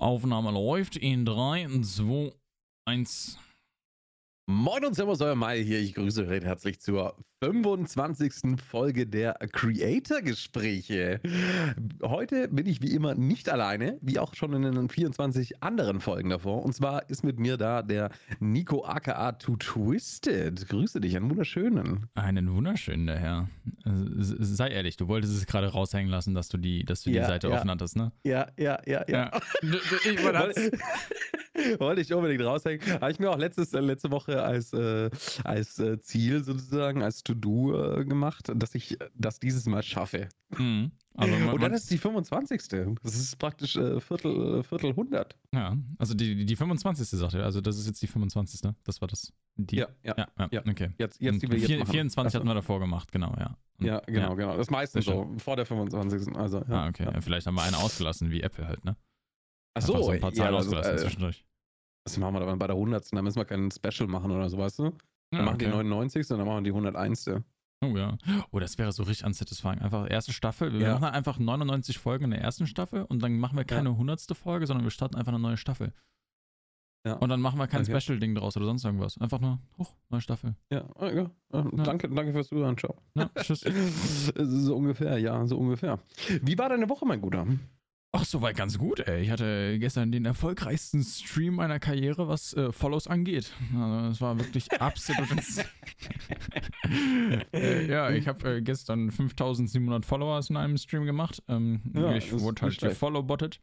Aufnahme läuft in 3, 2, 1. Moin und Servus, euer Mai hier. Ich grüße recht herzlich zur 25. Folge der Creator-Gespräche. Heute bin ich wie immer nicht alleine, wie auch schon in den 24 anderen Folgen davor. Und zwar ist mit mir da der Nico aka To Twisted. Grüße dich, einen wunderschönen. Einen wunderschönen, der Herr. Sei ehrlich, du wolltest es gerade raushängen lassen, dass du die, dass du ja, die Seite ja. offen hattest, ne? Ja, ja, ja, ja. ja. ich wollte, wollte ich unbedingt raushängen. Habe ich mir auch letztes, letzte Woche als, äh, als äh, Ziel sozusagen, als To-Do äh, gemacht, dass ich das dieses Mal schaffe. Mhm. Also man, und dann ist die 25. Das ist praktisch äh, Viertel, äh, Viertel 100. Ja, also die, die 25. Sache, also das ist jetzt die 25. Das war das. Die, ja, ja, ja, ja, okay. Jetzt, jetzt, die wir jetzt 24 hatten wir davor gemacht, genau, ja. Und, ja, genau, ja. genau. Das meiste so, vor der 25. Also, ja, ah, okay. Ja. Vielleicht haben wir eine ausgelassen, wie Apple halt, ne? Ach so, so ein paar Zahlen ja, ausgelassen also, äh, zwischendurch. Das machen wir dann bei der 100. Da müssen wir kein Special machen oder so, weißt du? Dann ja, machen okay. die 99. und dann machen wir die 101. Oh ja. Oh, das wäre so richtig unsatisfying. Einfach erste Staffel. Wir ja. machen einfach 99 Folgen in der ersten Staffel und dann machen wir keine ja. 100. Folge, sondern wir starten einfach eine neue Staffel. Ja. Und dann machen wir kein okay. Special-Ding draus oder sonst irgendwas. Einfach nur, hoch, neue Staffel. Ja, oh, ja. Danke, danke fürs Zuhören. Ciao. Tschüss. so ungefähr, ja, so ungefähr. Wie war deine Woche, mein Guter? Ach, soweit ganz gut, ey. Ich hatte gestern den erfolgreichsten Stream meiner Karriere, was äh, Follows angeht. Also, das war wirklich absolut. äh, ja, ich habe äh, gestern 5700 Followers in einem Stream gemacht. Ähm, ja, ich wurde halt gefollowbottet.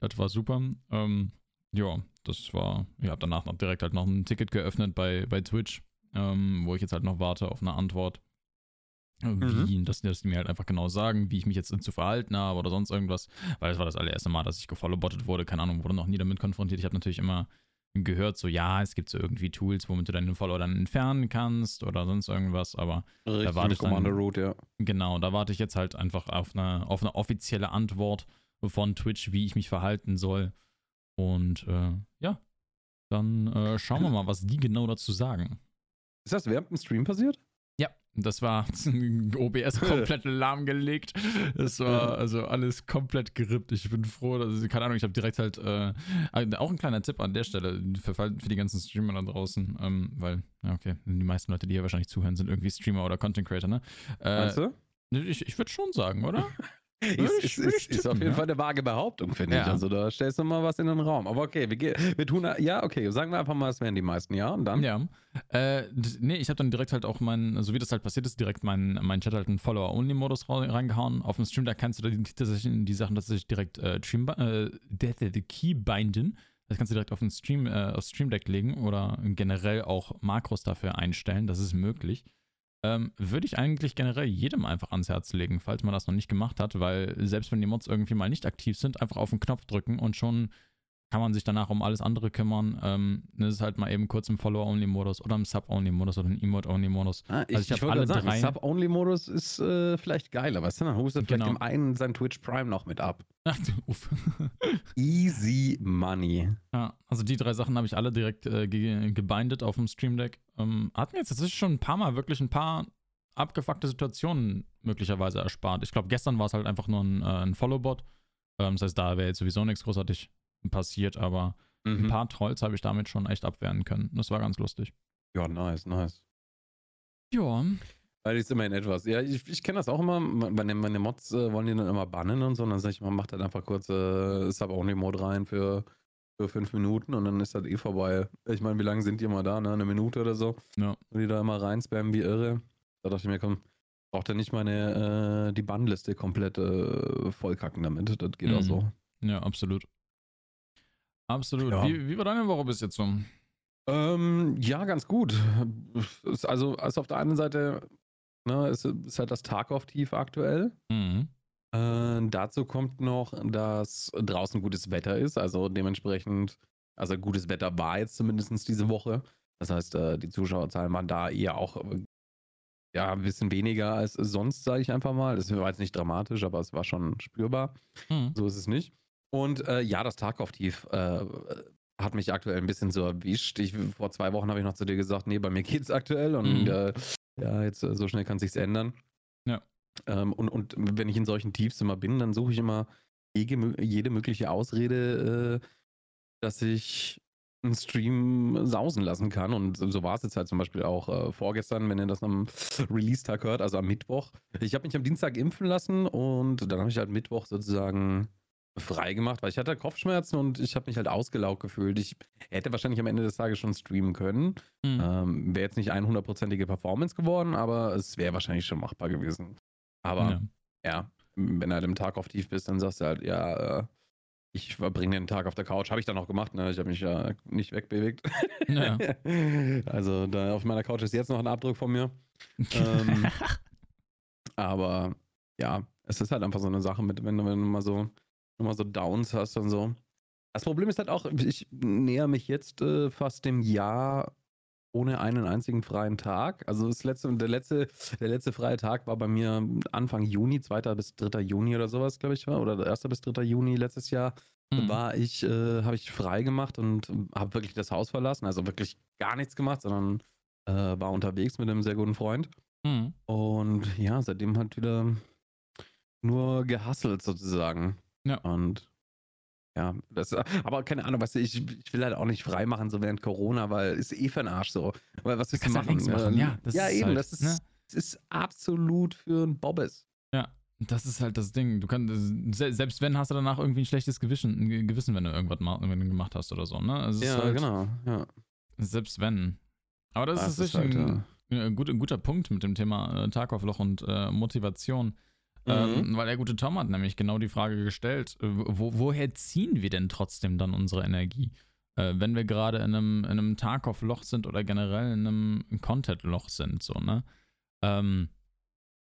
Das war super. Ähm, ja, das war. Ich habe danach noch direkt halt noch ein Ticket geöffnet bei, bei Twitch, ähm, wo ich jetzt halt noch warte auf eine Antwort. Wie, mhm. dass, dass die mir halt einfach genau sagen, wie ich mich jetzt zu verhalten habe oder sonst irgendwas. Weil das war das allererste Mal, dass ich gefollowbottet wurde. Keine Ahnung, wurde noch nie damit konfrontiert. Ich habe natürlich immer gehört, so ja, es gibt so irgendwie Tools, womit du deinen Follower dann entfernen kannst oder sonst irgendwas, aber Richtig, da warte ich dann, Route, ja. Genau, da warte ich jetzt halt einfach auf eine, auf eine offizielle Antwort von Twitch, wie ich mich verhalten soll. Und äh, ja, dann äh, schauen wir mal, was die genau dazu sagen. Ist das während dem Stream passiert? Das war OBS komplett lahmgelegt. Es war also alles komplett gerippt. Ich bin froh, dass, keine Ahnung, ich habe direkt halt äh, auch ein kleiner Tipp an der Stelle für, für die ganzen Streamer da draußen, ähm, weil, ja, okay, die meisten Leute, die hier wahrscheinlich zuhören, sind irgendwie Streamer oder Content Creator, ne? Äh, Meinst du? Ich, ich würde schon sagen, oder? Ist, ist, ist, ist, auf jeden? Fall eine vage Behauptung, finde ja. ich. Also da stellst du mal was in den Raum. Aber okay, wir, wir tun, ja, okay, sagen wir einfach mal, es wären die meisten, ja, und dann? Ja. Äh, nee, ich habe dann direkt halt auch mein, so wie das halt passiert ist, direkt meinen mein Chat halt einen Follower-Only-Modus reingehauen. Auf dem Stream, da kannst du tatsächlich die Sachen tatsächlich direkt äh, Stream, äh, the Key binden. Das kannst du direkt auf den Stream, äh, auf Stream Deck legen oder generell auch Makros dafür einstellen. Das ist möglich. Ähm, würde ich eigentlich generell jedem einfach ans Herz legen, falls man das noch nicht gemacht hat, weil selbst wenn die Mods irgendwie mal nicht aktiv sind, einfach auf den Knopf drücken und schon kann man sich danach um alles andere kümmern. Ähm, das ist halt mal eben kurz im Follower-Only-Modus oder im Sub-Only-Modus oder im Emote-Only-Modus. Ah, ich, also ich, ich alle sagen, drei. Sub-Only-Modus ist äh, vielleicht geiler, weißt du? Dann du genau. vielleicht dem einen sein Twitch Prime noch mit ab. Ach, uff. Easy Money. Ja, also die drei Sachen habe ich alle direkt äh, ge gebindet auf dem Stream Deck. Ähm, hat mir jetzt tatsächlich schon ein paar Mal wirklich ein paar abgefuckte Situationen möglicherweise erspart. Ich glaube, gestern war es halt einfach nur ein, äh, ein Follow-Bot. Ähm, das heißt, da wäre jetzt sowieso nichts großartig passiert, aber mhm. ein paar Trolls habe ich damit schon echt abwehren können. Das war ganz lustig. Ja, nice, nice. Ja. Weil ist immerhin etwas. Ja, ich, ich kenne das auch immer. Meine, meine Mods äh, wollen die dann immer bannen und so. Und dann sage ich, man macht halt einfach kurz äh, Sub-Only-Mode rein für, für fünf Minuten und dann ist das eh vorbei. Ich meine, wie lange sind die immer da? Ne? Eine Minute oder so. Ja. Und die da immer rein spammen wie irre. Da dachte ich mir, komm, braucht er nicht meine, äh, die Bannliste komplett äh, vollkacken damit. Das geht mhm. auch so. Ja, absolut. Absolut. Ja. Wie, wie war deine Woche bis jetzt so? Ähm, ja, ganz gut. Also, also auf der einen Seite ne, ist, ist halt das Tarkov-Tief aktuell. Mhm. Äh, dazu kommt noch, dass draußen gutes Wetter ist. Also dementsprechend, also gutes Wetter war jetzt zumindest diese Woche. Das heißt, äh, die Zuschauerzahlen waren da eher auch ja, ein bisschen weniger als sonst, sage ich einfach mal. Das war jetzt nicht dramatisch, aber es war schon spürbar. Mhm. So ist es nicht. Und äh, ja, das Tarkov-Tief äh, hat mich aktuell ein bisschen so erwischt. Ich, vor zwei Wochen habe ich noch zu dir gesagt, nee, bei mir geht's aktuell und mhm. äh, ja, jetzt äh, so schnell kann sich's ändern. Ja. Ähm, und, und wenn ich in solchen Tiefs immer bin, dann suche ich immer jede, jede mögliche Ausrede, äh, dass ich einen Stream sausen lassen kann. Und so war es jetzt halt zum Beispiel auch äh, vorgestern, wenn ihr das am Release-Tag hört, also am Mittwoch. Ich habe mich am Dienstag impfen lassen und dann habe ich halt Mittwoch sozusagen frei gemacht, weil ich hatte Kopfschmerzen und ich habe mich halt ausgelaugt gefühlt. Ich hätte wahrscheinlich am Ende des Tages schon streamen können. Mhm. Ähm, wäre jetzt nicht 100%ige Performance geworden, aber es wäre wahrscheinlich schon machbar gewesen. Aber ja. ja, wenn du halt im Tag auf tief bist, dann sagst du halt, ja, äh, ich verbringe den Tag auf der Couch. Habe ich dann auch gemacht, ne? Ich habe mich ja nicht wegbewegt. Ja. also da auf meiner Couch ist jetzt noch ein Abdruck von mir. ähm, aber ja, es ist halt einfach so eine Sache mit, wenn du, wenn du mal so, mal so Downs hast und so. Das Problem ist halt auch, ich näher mich jetzt äh, fast dem Jahr ohne einen einzigen freien Tag. Also das letzte, der letzte, der letzte freie Tag war bei mir Anfang Juni, 2. bis 3. Juni oder sowas, glaube ich, war. Oder 1. bis 3. Juni letztes Jahr mhm. war ich, äh, habe ich frei gemacht und habe wirklich das Haus verlassen. Also wirklich gar nichts gemacht, sondern äh, war unterwegs mit einem sehr guten Freund. Mhm. Und ja, seitdem halt wieder nur gehasselt sozusagen. Ja. Und ja, das, aber keine Ahnung, weißt du, ich, ich will halt auch nicht frei machen, so während Corona, weil ist eh für ein Arsch so. Weil was willst du machen? Halt machen? Ja, das ja ist eben, halt, das, ist, ne? das ist absolut für ein Bobbes. Ja, das ist halt das Ding. Du kannst, selbst wenn, hast du danach irgendwie ein schlechtes Gewissen, ein Gewissen wenn du irgendwas wenn du gemacht hast oder so, ne? Also ja, halt, genau, ja. Selbst wenn. Aber das, das ist, ist halt, ein, ja. ein, guter, ein, guter Punkt mit dem Thema äh, Tagaufloch und äh, Motivation. Ähm, mhm. weil der gute Tom hat nämlich genau die Frage gestellt, äh, wo, woher ziehen wir denn trotzdem dann unsere Energie? Äh, wenn wir gerade in einem, in einem Tarkov-Loch sind oder generell in einem Content-Loch sind, so, ne? Ähm,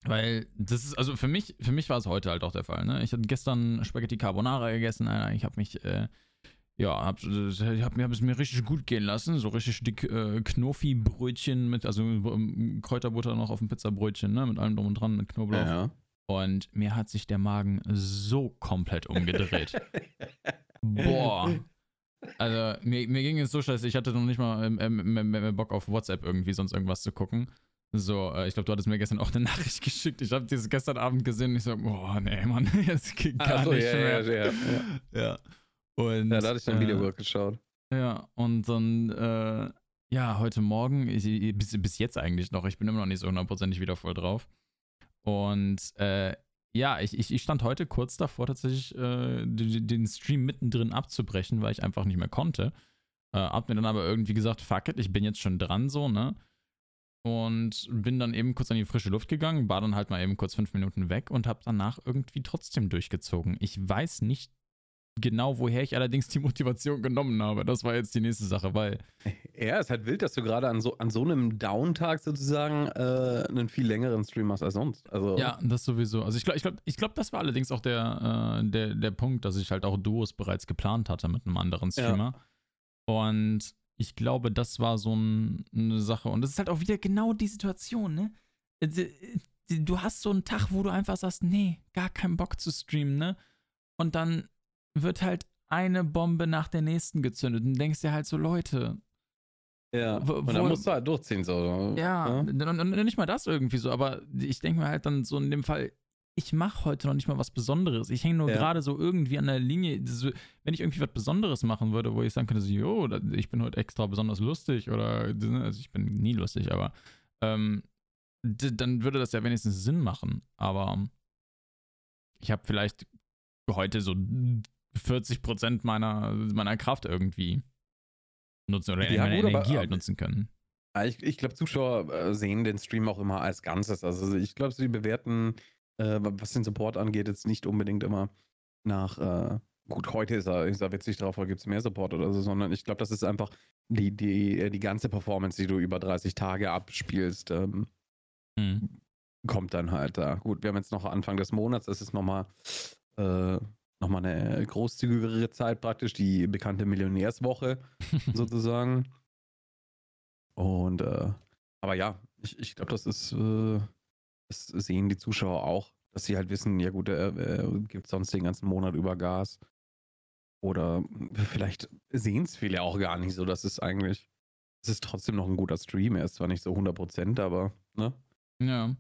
weil das ist, also für mich, für mich war es heute halt auch der Fall, ne? Ich hatte gestern Spaghetti Carbonara gegessen, ich habe mich, äh, ja, hab, ich hab, hab es mir richtig gut gehen lassen, so richtig dick äh, Knofi-Brötchen mit, also ähm, Kräuterbutter noch auf dem Pizzabrötchen, ne? Mit allem drum und dran, mit Knoblauch. Ja. Und mir hat sich der Magen so komplett umgedreht. Boah. Also, mir, mir ging es so scheiße, ich hatte noch nicht mal ähm, ähm, Bock auf WhatsApp irgendwie sonst irgendwas zu gucken. So, äh, ich glaube, du hattest mir gestern auch eine Nachricht geschickt. Ich habe dieses gestern Abend gesehen und ich so, boah, nee, Mann, jetzt geht gar so, nicht ja, mehr. Ja, ja, ja. ja. Und, ja, da hatte ich ein Video äh, geschaut. Ja, und dann, äh, ja, heute Morgen, ich, bis, bis jetzt eigentlich noch, ich bin immer noch nicht so hundertprozentig wieder voll drauf. Und äh, ja, ich, ich, ich, stand heute kurz davor, tatsächlich äh, den, den, Stream mittendrin abzubrechen, weil ich einfach nicht mehr konnte. Äh, hab mir dann aber irgendwie gesagt, fuck it, ich bin jetzt schon dran, so, ne? Und bin dann eben kurz an die frische Luft gegangen, war dann halt mal eben kurz fünf Minuten weg und hab danach irgendwie trotzdem durchgezogen. Ich weiß nicht genau, woher ich allerdings die Motivation genommen habe. Das war jetzt die nächste Sache, weil. Ja, es ist halt wild, dass du gerade an so, an so einem Downtag sozusagen äh, einen viel längeren Stream machst als sonst. Also ja, das sowieso. Also ich glaube, ich glaube, ich glaub, das war allerdings auch der, äh, der, der Punkt, dass ich halt auch Duos bereits geplant hatte mit einem anderen Streamer. Ja. Und ich glaube, das war so ein, eine Sache. Und das ist halt auch wieder genau die Situation, ne? Äh, du hast so einen Tag, wo du einfach sagst, nee, gar keinen Bock zu streamen, ne? Und dann wird halt eine Bombe nach der nächsten gezündet und denkst dir halt so, Leute. Ja, wo, und dann musst du halt durchziehen, so. Ja, ja? Und, nicht mal das irgendwie so, aber ich denke mir halt dann so in dem Fall, ich mache heute noch nicht mal was Besonderes. Ich hänge nur ja. gerade so irgendwie an der Linie. wenn ich irgendwie was Besonderes machen würde, wo ich sagen könnte, so, jo, ich bin heute extra besonders lustig oder, also ich bin nie lustig, aber ähm, dann würde das ja wenigstens Sinn machen. Aber ich habe vielleicht heute so 40 Prozent meiner, meiner Kraft irgendwie nutzen oder ja, meine gut, Energie aber, halt nutzen können. Ich, ich glaube, Zuschauer äh, sehen den Stream auch immer als Ganzes. Also ich glaube, sie bewerten, äh, was den Support angeht, jetzt nicht unbedingt immer nach, äh, gut, heute ist er, ist er witzig drauf, gibt es mehr Support oder so, sondern ich glaube, das ist einfach die, die, äh, die ganze Performance, die du über 30 Tage abspielst, ähm, hm. kommt dann halt da. Gut, wir haben jetzt noch Anfang des Monats, das ist nochmal äh, nochmal eine großzügigere Zeit praktisch, die bekannte Millionärswoche sozusagen. Und äh, aber ja, ich, ich glaube, das ist, äh, das sehen die Zuschauer auch, dass sie halt wissen, ja gut, er, er gibt sonst den ganzen Monat über Gas. Oder vielleicht sehen es viele auch gar nicht so, dass es eigentlich, es ist trotzdem noch ein guter Stream. Er ist zwar nicht so 100%, aber, ne? Ja.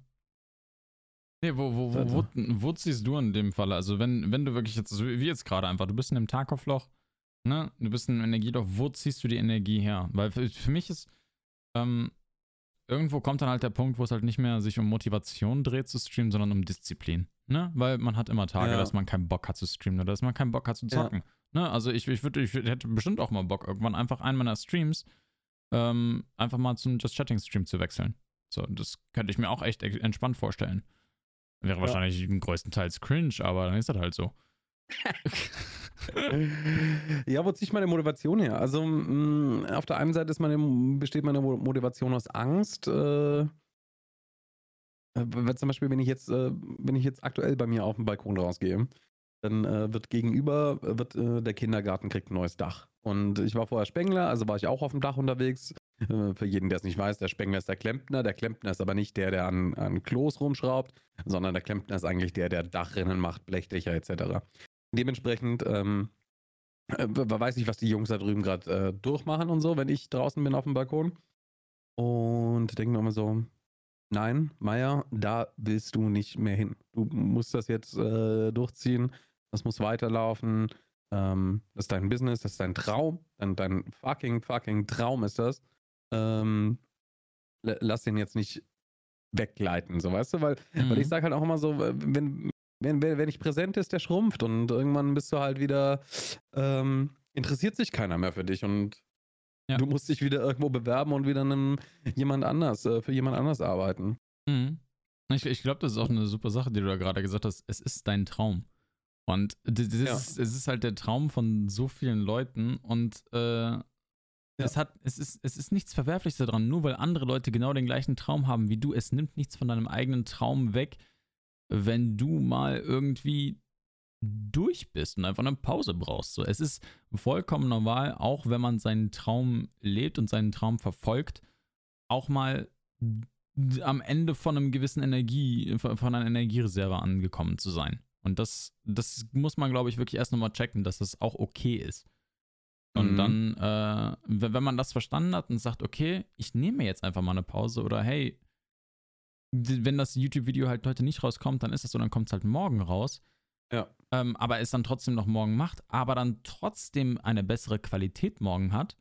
Nee, wo, wo, wo, wo, wo, ziehst du in dem Fall? Also, wenn, wenn du wirklich jetzt, wie jetzt gerade einfach, du bist in einem Tarkov-Loch, ne? Du bist in einem Energieloch, wo ziehst du die Energie her? Weil für, für mich ist, ähm, irgendwo kommt dann halt der Punkt, wo es halt nicht mehr sich um Motivation dreht zu streamen, sondern um Disziplin. Ne? Weil man hat immer Tage, ja. dass man keinen Bock hat zu streamen oder dass man keinen Bock hat zu zocken. Ja. Ne? Also ich, ich, würd, ich hätte bestimmt auch mal Bock, irgendwann einfach einen meiner Streams ähm, einfach mal zum Just Chatting Stream zu wechseln. So, das könnte ich mir auch echt entspannt vorstellen. Wäre ja. wahrscheinlich größtenteils cringe, aber dann ist das halt so. ja, wo ziehe ich meine Motivation her? Also mh, mm, auf der einen Seite meine, besteht meine Motivation aus Angst. Äh, äh, zum Beispiel, wenn ich jetzt, äh, wenn ich jetzt aktuell bei mir auf dem Balkon rausgehe, dann äh, wird gegenüber wird äh, der Kindergarten kriegt ein neues Dach. Und ich war vorher Spengler, also war ich auch auf dem Dach unterwegs. Äh, für jeden, der es nicht weiß, der Spengler ist der Klempner. Der Klempner ist aber nicht der, der an, an Klos rumschraubt, sondern der Klempner ist eigentlich der, der Dachrinnen macht, Blechdächer etc. Dementsprechend ähm, äh, weiß ich, was die Jungs da drüben gerade äh, durchmachen und so, wenn ich draußen bin auf dem Balkon. Und denke mir immer so, nein, Meier, da willst du nicht mehr hin. Du musst das jetzt äh, durchziehen, das muss weiterlaufen. Ähm, das ist dein Business, das ist dein Traum, dein, dein fucking, fucking Traum ist das. Ähm, lass den jetzt nicht weggleiten, so weißt du, weil, mhm. weil ich sage halt auch immer so, wenn, wenn, wer nicht präsent ist, der schrumpft und irgendwann bist du halt wieder, ähm, interessiert sich keiner mehr für dich und ja. du musst dich wieder irgendwo bewerben und wieder einem jemand anders, äh, für jemand anders arbeiten. Mhm. Ich, ich glaube, das ist auch eine super Sache, die du da gerade gesagt hast. Es ist dein Traum. Und das ja. ist, es ist halt der Traum von so vielen Leuten und äh, ja. es, hat, es, ist, es ist nichts Verwerfliches daran, nur weil andere Leute genau den gleichen Traum haben wie du. Es nimmt nichts von deinem eigenen Traum weg, wenn du mal irgendwie durch bist und einfach eine Pause brauchst. So, es ist vollkommen normal, auch wenn man seinen Traum lebt und seinen Traum verfolgt, auch mal am Ende von einem gewissen Energie, von einer Energiereserve angekommen zu sein. Und das, das muss man, glaube ich, wirklich erst nochmal checken, dass das auch okay ist. Und mhm. dann, äh, wenn man das verstanden hat und sagt, okay, ich nehme jetzt einfach mal eine Pause oder hey, wenn das YouTube-Video halt heute nicht rauskommt, dann ist es so, dann kommt es halt morgen raus. Ja. Ähm, aber es dann trotzdem noch morgen macht, aber dann trotzdem eine bessere Qualität morgen hat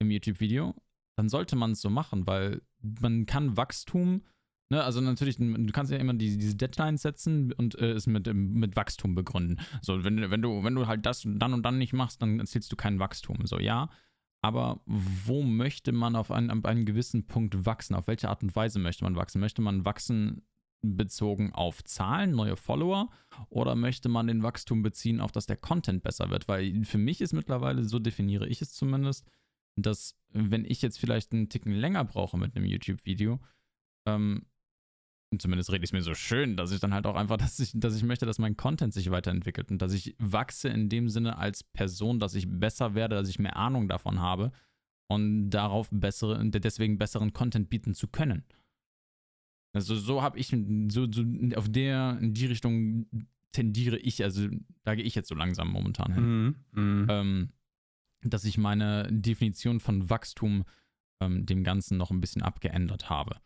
im YouTube-Video, dann sollte man es so machen, weil man kann Wachstum, ne, also natürlich, du kannst ja immer die, diese Deadlines setzen und äh, es mit, mit Wachstum begründen. So, wenn, wenn du, wenn du halt das dann und dann nicht machst, dann erzielst du kein Wachstum. So, ja, aber wo möchte man auf einen, auf einen gewissen Punkt wachsen? Auf welche Art und Weise möchte man wachsen? Möchte man wachsen bezogen auf Zahlen, neue Follower? Oder möchte man den Wachstum beziehen, auf dass der Content besser wird? Weil für mich ist mittlerweile, so definiere ich es zumindest, dass wenn ich jetzt vielleicht einen Ticken länger brauche mit einem YouTube-Video, ähm, zumindest rede ich es mir so schön, dass ich dann halt auch einfach, dass ich, dass ich möchte, dass mein Content sich weiterentwickelt und dass ich wachse in dem Sinne als Person, dass ich besser werde, dass ich mehr Ahnung davon habe und darauf bessere, deswegen besseren Content bieten zu können. Also so habe ich, so, so auf der, in die Richtung tendiere ich, also da gehe ich jetzt so langsam momentan hin. Mhm, mh. ähm, dass ich meine Definition von Wachstum ähm, dem Ganzen noch ein bisschen abgeändert habe.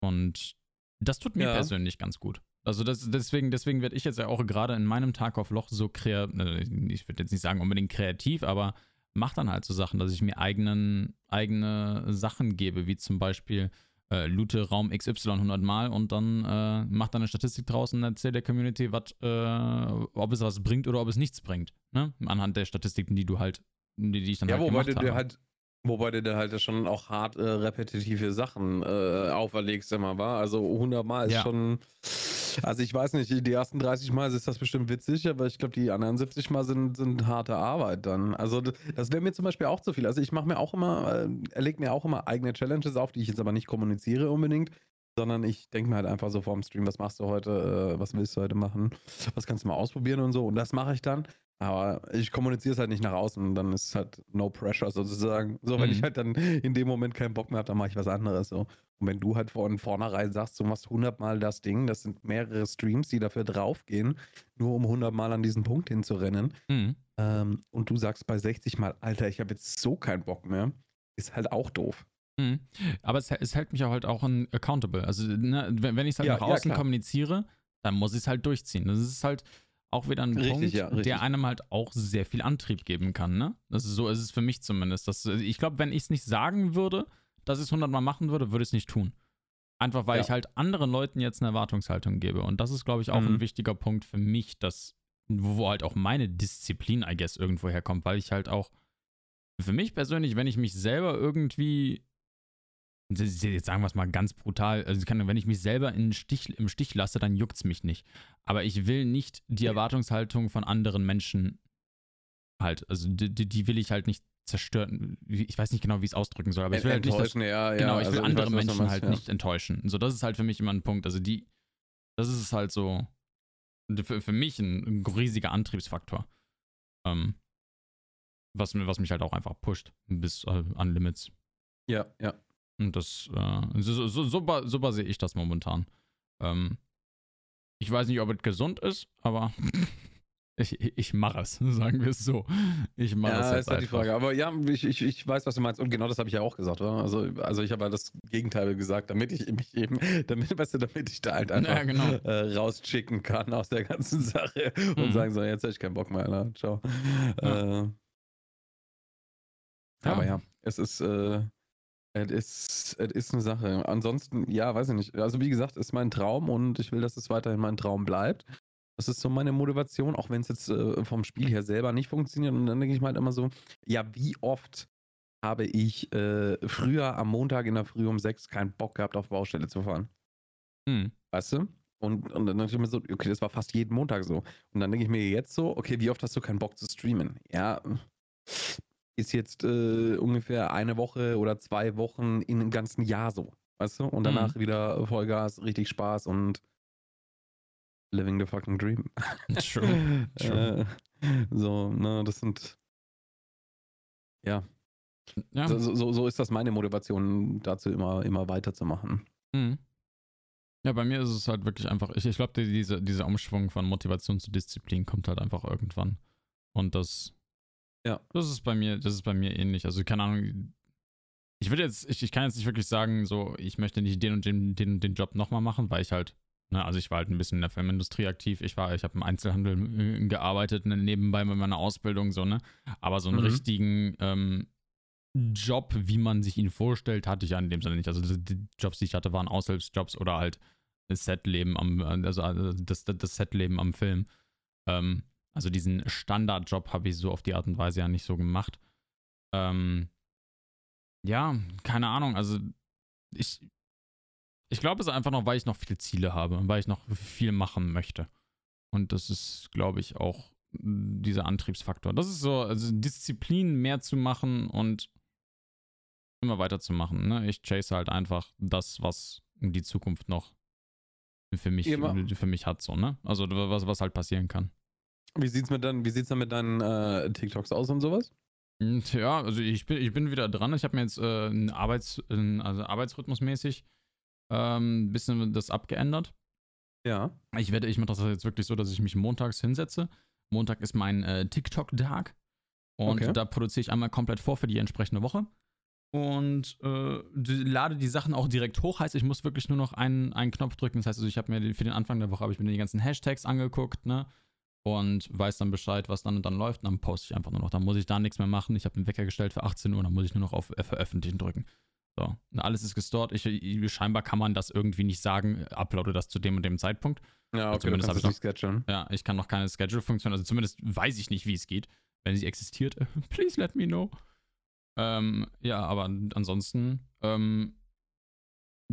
Und das tut mir ja. persönlich ganz gut. Also das, deswegen, deswegen werde ich jetzt ja auch gerade in meinem Tag auf Loch so kreativ, äh, ich würde jetzt nicht sagen unbedingt kreativ, aber mach dann halt so Sachen, dass ich mir eigenen, eigene Sachen gebe, wie zum Beispiel äh, loote Raum XY 100 Mal und dann äh, mach dann eine Statistik draus und erzähl der Community, wat, äh, ob es was bringt oder ob es nichts bringt. Ne? Anhand der Statistiken, die du halt, die, die ich dann ja, halt gemacht habe. Ja, wobei du halt Wobei du da halt schon auch hart äh, repetitive Sachen äh, auferlegst immer, war. Also 100 Mal ist ja. schon. Also ich weiß nicht, die ersten 30 Mal ist das bestimmt witzig, aber ich glaube, die anderen 70 Mal sind, sind harte Arbeit dann. Also das wäre mir zum Beispiel auch zu viel. Also ich mache mir auch immer, äh, erlege mir auch immer eigene Challenges auf, die ich jetzt aber nicht kommuniziere unbedingt, sondern ich denke mir halt einfach so vorm Stream, was machst du heute, äh, was willst du heute machen, was kannst du mal ausprobieren und so. Und das mache ich dann. Aber ich kommuniziere es halt nicht nach außen und dann ist es halt no pressure sozusagen. So, wenn mhm. ich halt dann in dem Moment keinen Bock mehr habe, dann mache ich was anderes. So. Und wenn du halt von vornherein sagst, du machst 100 Mal das Ding, das sind mehrere Streams, die dafür draufgehen, nur um 100 Mal an diesen Punkt hinzurennen. Mhm. Ähm, und du sagst bei 60 Mal, Alter, ich habe jetzt so keinen Bock mehr, ist halt auch doof. Mhm. Aber es, es, hält mich auch halt auch accountable. Also, ne, wenn, wenn ich es halt ja, nach außen ja, kommuniziere, dann muss ich es halt durchziehen. Das ist halt auch wieder ein richtig, Punkt, ja, der einem halt auch sehr viel Antrieb geben kann. Ne? Das ist, so ist es für mich zumindest. Das, ich glaube, wenn ich es nicht sagen würde, dass ich es hundertmal machen würde, würde ich es nicht tun. Einfach weil ja. ich halt anderen Leuten jetzt eine Erwartungshaltung gebe. Und das ist, glaube ich, auch mhm. ein wichtiger Punkt für mich, dass, wo halt auch meine Disziplin, I guess, irgendwo herkommt, weil ich halt auch für mich persönlich, wenn ich mich selber irgendwie jetzt sagen wir es mal ganz brutal, also kann, wenn ich mich selber Stich, im Stich lasse, dann juckt es mich nicht. Aber ich will nicht die Erwartungshaltung von anderen Menschen halt, also die, die will ich halt nicht zerstören. Ich weiß nicht genau, wie ich es ausdrücken soll, aber ich will halt nicht, dass, ja, genau, ja, ich will also andere ich weiß, Menschen meinst, halt ja. nicht enttäuschen. So, das ist halt für mich immer ein Punkt. Also die, das ist halt so für, für mich ein, ein riesiger Antriebsfaktor. Ähm, was, was mich halt auch einfach pusht bis äh, an Limits. Ja, ja. Und das, äh, so, so, so, so sehe ich das momentan. Ähm, ich weiß nicht, ob es gesund ist, aber ich, ich mache es, sagen wir es so. Ich mache ja, es. Ja, ist halt die Frage. Aber ja, ich, ich, ich weiß, was du meinst. Und genau das habe ich ja auch gesagt. Oder? Also, also ich habe ja das Gegenteil gesagt, damit ich mich eben, damit, weißt du, damit ich da halt einfach ja, genau. äh, rausschicken kann aus der ganzen Sache und mhm. sagen so, jetzt habe ich keinen Bock mehr. Na, ciao. Ja. Äh, aber ja, es ist, äh, es ist, es ist eine Sache. Ansonsten, ja, weiß ich nicht. Also, wie gesagt, ist mein Traum und ich will, dass es weiterhin mein Traum bleibt. Das ist so meine Motivation, auch wenn es jetzt äh, vom Spiel her selber nicht funktioniert. Und dann denke ich mir halt immer so, ja, wie oft habe ich äh, früher am Montag in der Früh um sechs keinen Bock gehabt, auf Baustelle zu fahren? Hm. Weißt du? Und, und dann denke ich mir so, okay, das war fast jeden Montag so. Und dann denke ich mir jetzt so, okay, wie oft hast du keinen Bock zu streamen? Ja, ist jetzt äh, ungefähr eine Woche oder zwei Wochen in einem ganzen Jahr so. Weißt du? Und danach mhm. wieder Vollgas, richtig Spaß und living the fucking dream. True. True. äh, so, ne, das sind. Ja. ja. So, so, so, ist das meine Motivation, dazu immer, immer weiterzumachen. Mhm. Ja, bei mir ist es halt wirklich einfach, ich, ich glaube, diese, dieser Umschwung von Motivation zu Disziplin kommt halt einfach irgendwann. Und das ja. Das ist bei mir, das ist bei mir ähnlich. Also, keine Ahnung. Ich würde jetzt, ich, ich kann jetzt nicht wirklich sagen, so, ich möchte nicht den und den, den, den Job nochmal machen, weil ich halt, ne, also ich war halt ein bisschen in der Filmindustrie aktiv. Ich war, ich habe im Einzelhandel äh, gearbeitet, ne, nebenbei mit meiner Ausbildung, so, ne. Aber so einen mhm. richtigen ähm, Job, wie man sich ihn vorstellt, hatte ich ja in dem Sinne nicht. Also die Jobs, die ich hatte, waren Aushilfsjobs oder halt das Setleben am, also, also das, das Setleben am Film. Ähm, also diesen Standardjob habe ich so auf die Art und Weise ja nicht so gemacht. Ähm, ja, keine Ahnung. Also ich, ich glaube es ist einfach noch, weil ich noch viele Ziele habe und weil ich noch viel machen möchte. Und das ist, glaube ich, auch dieser Antriebsfaktor. Das ist so, also Disziplin mehr zu machen und immer weiterzumachen. Ne? Ich chase halt einfach das, was die Zukunft noch für mich, für mich hat, so, ne? Also was, was halt passieren kann. Wie sieht's mit wie sieht's dann mit deinen äh, TikToks aus und sowas? Hm, ja, also ich bin, ich bin wieder dran. Ich habe mir jetzt äh, einen Arbeits, also Arbeitsrhythmusmäßig ähm, ein bisschen das abgeändert. Ja. Ich werde, ich mache das jetzt wirklich so, dass ich mich montags hinsetze. Montag ist mein äh, TikTok-Tag. Und okay. da produziere ich einmal komplett vor für die entsprechende Woche. Und äh, lade die Sachen auch direkt hoch. Heißt, ich muss wirklich nur noch einen, einen Knopf drücken. Das heißt, also ich habe mir für den Anfang der Woche habe ich mir die ganzen Hashtags angeguckt, ne? Und weiß dann Bescheid, was dann und dann läuft. Und dann poste ich einfach nur noch. Dann muss ich da nichts mehr machen. Ich habe den Wecker gestellt für 18 Uhr, dann muss ich nur noch auf äh, Veröffentlichen drücken. So, alles ist gestort. Ich, ich, scheinbar kann man das irgendwie nicht sagen, uploade das zu dem und dem Zeitpunkt. Ja, okay, zumindest habe ich noch, schedulen. Ja, ich kann noch keine Schedule-Funktion, also zumindest weiß ich nicht, wie es geht. Wenn sie existiert, please let me know. Ähm, ja, aber ansonsten, ähm,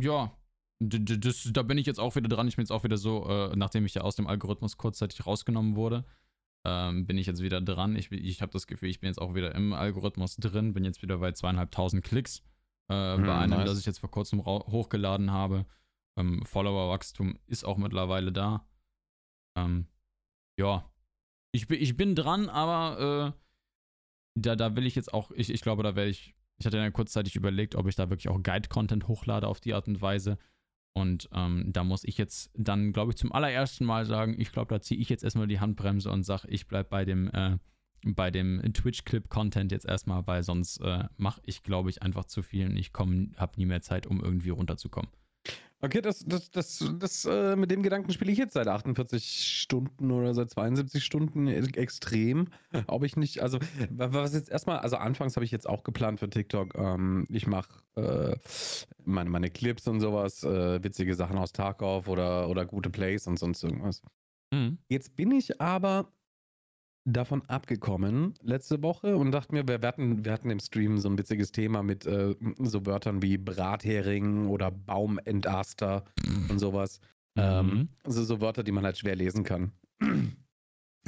ja, das, da bin ich jetzt auch wieder dran. Ich bin jetzt auch wieder so, äh, nachdem ich ja aus dem Algorithmus kurzzeitig rausgenommen wurde, ähm, bin ich jetzt wieder dran. Ich, ich habe das Gefühl, ich bin jetzt auch wieder im Algorithmus drin, bin jetzt wieder bei zweieinhalbtausend Klicks äh, hm, bei einem, nice. das ich jetzt vor kurzem hochgeladen habe. Ähm, Follower-Wachstum ist auch mittlerweile da. Ähm, ja, ich, bin, ich bin dran, aber äh, da, da will ich jetzt auch, ich, ich glaube, da werde ich, ich hatte ja kurzzeitig überlegt, ob ich da wirklich auch Guide-Content hochlade auf die Art und Weise. Und ähm, da muss ich jetzt dann, glaube ich, zum allerersten Mal sagen, ich glaube, da ziehe ich jetzt erstmal die Handbremse und sage, ich bleibe bei dem äh, dem Twitch-Clip-Content jetzt erstmal, weil sonst äh, mache ich, glaube ich, einfach zu viel und ich habe nie mehr Zeit, um irgendwie runterzukommen. Okay, das, das, das, das äh, mit dem Gedanken spiele ich jetzt seit 48 Stunden oder seit 72 Stunden e-, extrem. Ob ich nicht, also was jetzt erstmal, also anfangs habe ich jetzt auch geplant für TikTok. Ähm, ich mache äh, meine, meine Clips und sowas, äh, witzige Sachen aus Tarkov oder, oder gute Plays und sonst irgendwas. Mhm. Jetzt bin ich aber davon abgekommen letzte Woche und dachte mir, wir hatten, wir hatten im Stream so ein witziges Thema mit äh, so Wörtern wie Brathering oder Baumentaster und sowas. Mhm. Ähm, also so Wörter, die man halt schwer lesen kann.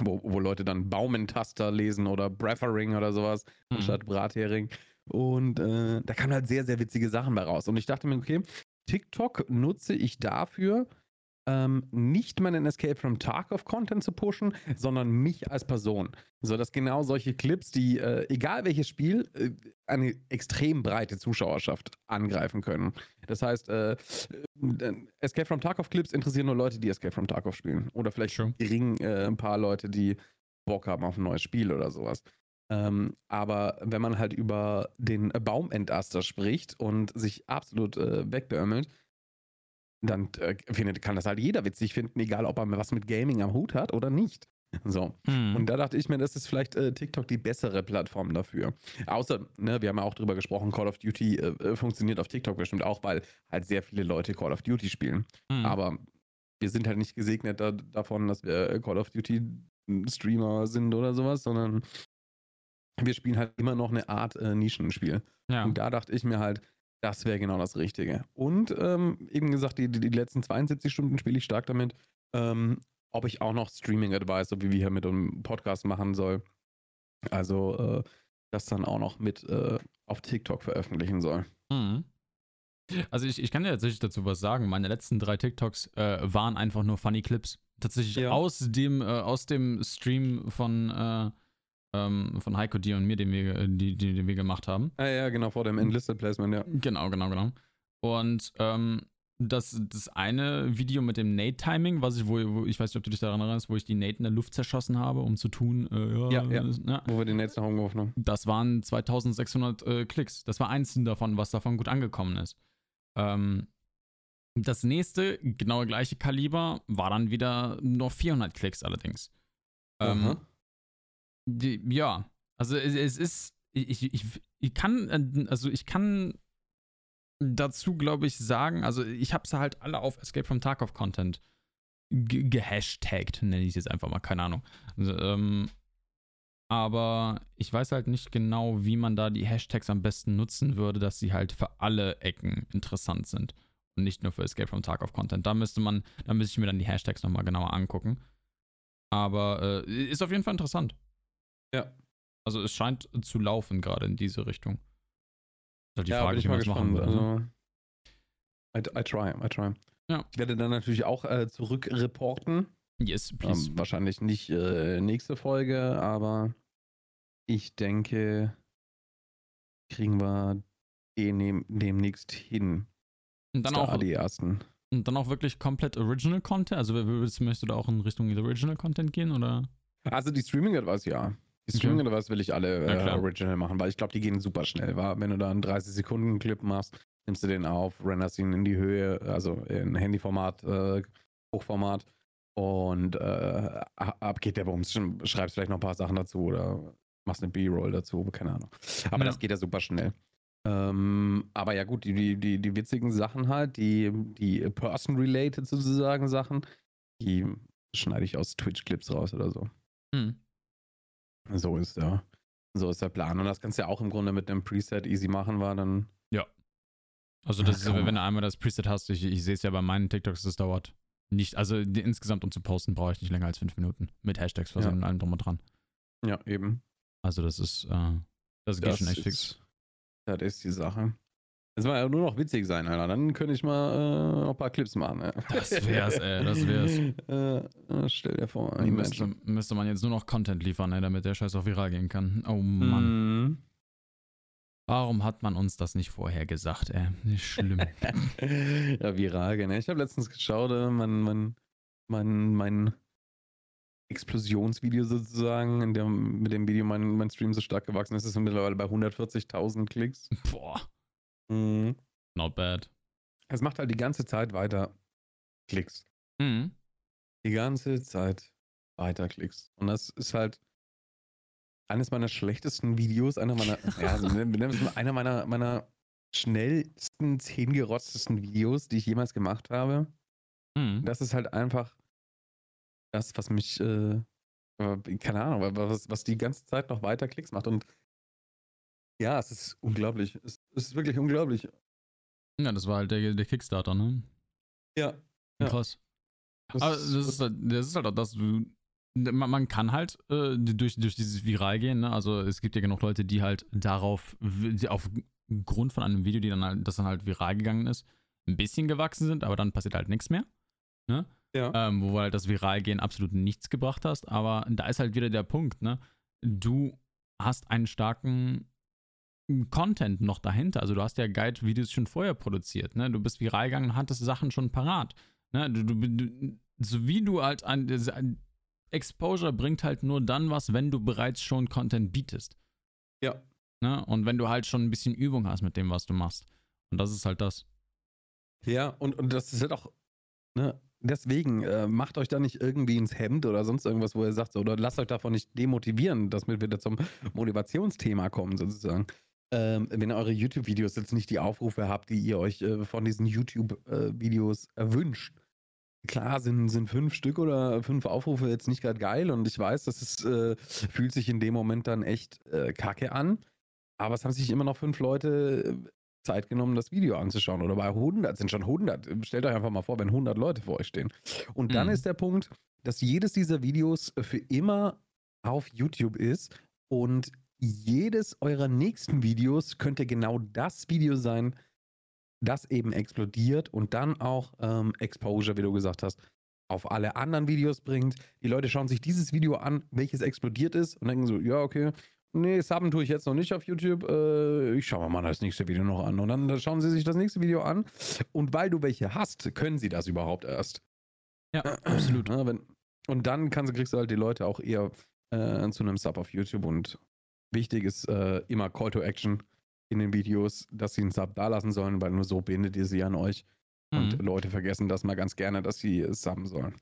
wo, wo Leute dann Baumentaster lesen oder Brethering oder sowas, mhm. anstatt Brathering. Und äh, da kamen halt sehr, sehr witzige Sachen bei raus. Und ich dachte mir, okay, TikTok nutze ich dafür, ähm, nicht meinen Escape from Tarkov Content zu pushen, sondern mich als Person. So dass genau solche Clips, die, äh, egal welches Spiel, äh, eine extrem breite Zuschauerschaft angreifen können. Das heißt, äh, Escape from Tarkov Clips interessieren nur Leute, die Escape from Tarkov spielen. Oder vielleicht sure. gering äh, ein paar Leute, die Bock haben auf ein neues Spiel oder sowas. Ähm, aber wenn man halt über den Baumentaster spricht und sich absolut äh, wegbeömmelt, dann äh, findet, kann das halt jeder witzig finden, egal ob er was mit Gaming am Hut hat oder nicht. So. Hm. Und da dachte ich mir, das ist vielleicht äh, TikTok die bessere Plattform dafür. Außer, ne, wir haben ja auch drüber gesprochen, Call of Duty äh, äh funktioniert auf TikTok bestimmt auch, weil halt sehr viele Leute Call of Duty spielen. Hm. Aber wir sind halt nicht gesegnet da, davon, dass wir äh, Call of Duty Streamer sind oder sowas, sondern wir spielen halt immer noch eine Art äh, Nischenspiel. Ja. Und da dachte ich mir halt, das wäre genau das Richtige. Und ähm, eben gesagt, die, die, die, letzten 72 Stunden spiele ich stark damit, ähm, ob ich auch noch Streaming-Advice, so wie wir hier mit einem Podcast machen soll. Also äh, das dann auch noch mit äh, auf TikTok veröffentlichen soll. Mhm. Also ich, ich kann dir tatsächlich dazu was sagen. Meine letzten drei TikToks äh, waren einfach nur Funny Clips. Tatsächlich ja. aus dem, äh, aus dem Stream von äh, ähm, von Heiko, dir und mir, den wir, äh, die, die, den wir gemacht haben. Ah, ja, genau, vor dem Enlisted Placement, ja. Genau, genau, genau. Und ähm, das, das eine Video mit dem Nate-Timing, was ich, wo, wo, ich weiß nicht, ob du dich daran erinnerst, wo ich die Nate in der Luft zerschossen habe, um zu tun, äh, ja, ja, ja. wo wir die Nates nach oben geworfen haben. Das waren 2600 äh, Klicks. Das war eins davon, was davon gut angekommen ist. Ähm, das nächste, genau gleiche Kaliber, war dann wieder nur 400 Klicks allerdings. Ähm, ja, also es, es ist, ich, ich, ich kann, äh, also ich kann dazu, glaube ich, sagen, also ich habe sie halt alle auf Escape from Tarkov Content gehashtagt, nenne ich es jetzt einfach mal, keine Ahnung. Also, ähm, aber ich weiß halt nicht genau, wie man da die Hashtags am besten nutzen würde, dass sie halt für alle Ecken interessant sind und nicht nur für Escape from Tarkov Content. Da müsste man, da müsste ich mir dann die Hashtags nochmal genauer angucken. Aber äh, ist auf jeden Fall interessant. Ja. Also es scheint zu laufen gerade in diese Richtung. Ist halt die ja, Frage, wie man machen. Also, ne? I, I, try, I try. Ja. Ich werde dann natürlich auch äh, zurückreporten. Yes, please. Ähm, wahrscheinlich nicht äh, nächste Folge, aber ich denke, kriegen wir den demnächst hin. Und dann auch die ersten. Und dann auch wirklich komplett Original Content? Also möchtest du da auch in Richtung Original Content gehen oder? Also die Streaming Advice ja. Die Streaming oder was will ich alle äh, original machen, weil ich glaube, die gehen super schnell. Wa? Wenn du da einen 30 Sekunden Clip machst, nimmst du den auf, renderst ihn in die Höhe, also in Handyformat, äh, Hochformat und äh, ab geht der Bums. Schreibst vielleicht noch ein paar Sachen dazu oder machst eine B-Roll dazu, keine Ahnung. Aber ja. das geht ja super schnell. Ähm, aber ja gut, die, die, die witzigen Sachen halt, die, die Person-related sozusagen Sachen, die schneide ich aus Twitch-Clips raus oder so. Hm. So ist der, so ist der Plan. Und das kannst du ja auch im Grunde mit einem Preset easy machen, war dann. Ja. Also das ja, ist, wenn du einmal das Preset hast, ich, ich sehe es ja bei meinen TikToks, das dauert nicht, also die, insgesamt um zu posten brauche ich nicht länger als fünf Minuten. Mit Hashtags versehen ja. und allem drum und dran. Ja, eben. Also das ist, äh, das geht das schon echt ist, fix. Das ist die Sache. Das war ja nur noch witzig sein, Alter. Dann könnte ich mal äh, noch ein paar Clips machen. Ey. Das wär's, ey, das wär's. Äh, stell dir vor, müsste, müsste, man jetzt nur noch Content liefern, ey, damit der Scheiß auch viral gehen kann. Oh Mann. Mm. Warum hat man uns das nicht vorher gesagt, ey? Nicht schlimm. ja, viral, ne? Ich habe letztens geschaut, äh, mein, mein, mein, mein Explosionsvideo sozusagen, in dem, mit dem Video mein, mein Stream so stark gewachsen ist, ist es mittlerweile bei 140.000 Klicks. Boah. Mhm. Not bad. Es macht halt die ganze Zeit weiter Klicks. Mhm. Die ganze Zeit weiter Klicks. Und das ist halt eines meiner schlechtesten Videos, einer meiner, ja, also wir nennen es mal einer meiner, meiner schnellsten, hingerotztesten Videos, die ich jemals gemacht habe. Mhm. Das ist halt einfach das, was mich, äh, keine Ahnung, was, was die ganze Zeit noch weiter Klicks macht. Und ja, es ist unglaublich. Es, ist wirklich unglaublich. Ja, das war halt der, der Kickstarter, ne? Ja. ja. Krass. Das, Aber das ist, halt, das ist halt auch das, du, man, man kann halt äh, durch, durch dieses Viral gehen, ne? Also es gibt ja genug Leute, die halt darauf, aufgrund von einem Video, die dann halt, das dann halt viral gegangen ist, ein bisschen gewachsen sind, aber dann passiert halt nichts mehr. Ne? Ja. Ähm, wo halt das Viralgehen absolut nichts gebracht hast. Aber da ist halt wieder der Punkt, ne? Du hast einen starken Content noch dahinter. Also du hast ja Guide-Videos schon vorher produziert, ne? Du bist viral gegangen und hattest Sachen schon parat. Ne? Du, du, du, so wie du halt ein, ein Exposure bringt halt nur dann was, wenn du bereits schon Content bietest. Ja. Ne? Und wenn du halt schon ein bisschen Übung hast mit dem, was du machst. Und das ist halt das. Ja, und, und das ist halt auch, ne, Deswegen äh, macht euch da nicht irgendwie ins Hemd oder sonst irgendwas, wo ihr sagt, so, oder lasst euch davon nicht demotivieren, dass wir wieder zum Motivationsthema kommen, sozusagen. Ähm, wenn ihr eure YouTube-Videos jetzt nicht die Aufrufe habt, die ihr euch äh, von diesen YouTube-Videos äh, erwünscht. Klar sind, sind fünf Stück oder fünf Aufrufe jetzt nicht gerade geil und ich weiß, das ist, äh, fühlt sich in dem Moment dann echt äh, kacke an. Aber es haben sich immer noch fünf Leute äh, Zeit genommen, das Video anzuschauen. Oder bei 100 sind schon 100. Stellt euch einfach mal vor, wenn 100 Leute vor euch stehen. Und dann mhm. ist der Punkt, dass jedes dieser Videos für immer auf YouTube ist und jedes eurer nächsten Videos könnte genau das Video sein, das eben explodiert und dann auch ähm, Exposure, wie du gesagt hast, auf alle anderen Videos bringt. Die Leute schauen sich dieses Video an, welches explodiert ist und denken so, ja, okay, Nee, Subben tue ich jetzt noch nicht auf YouTube. Äh, ich schaue mir mal das nächste Video noch an. Und dann schauen sie sich das nächste Video an. Und weil du welche hast, können sie das überhaupt erst. Ja, absolut. Ja, wenn, und dann kannst, kriegst du halt die Leute auch eher äh, zu einem Sub auf YouTube. Und wichtig ist äh, immer Call to Action in den Videos, dass sie einen Sub da lassen sollen, weil nur so bindet ihr sie an euch. Mhm. Und Leute vergessen das mal ganz gerne, dass sie subben sollen.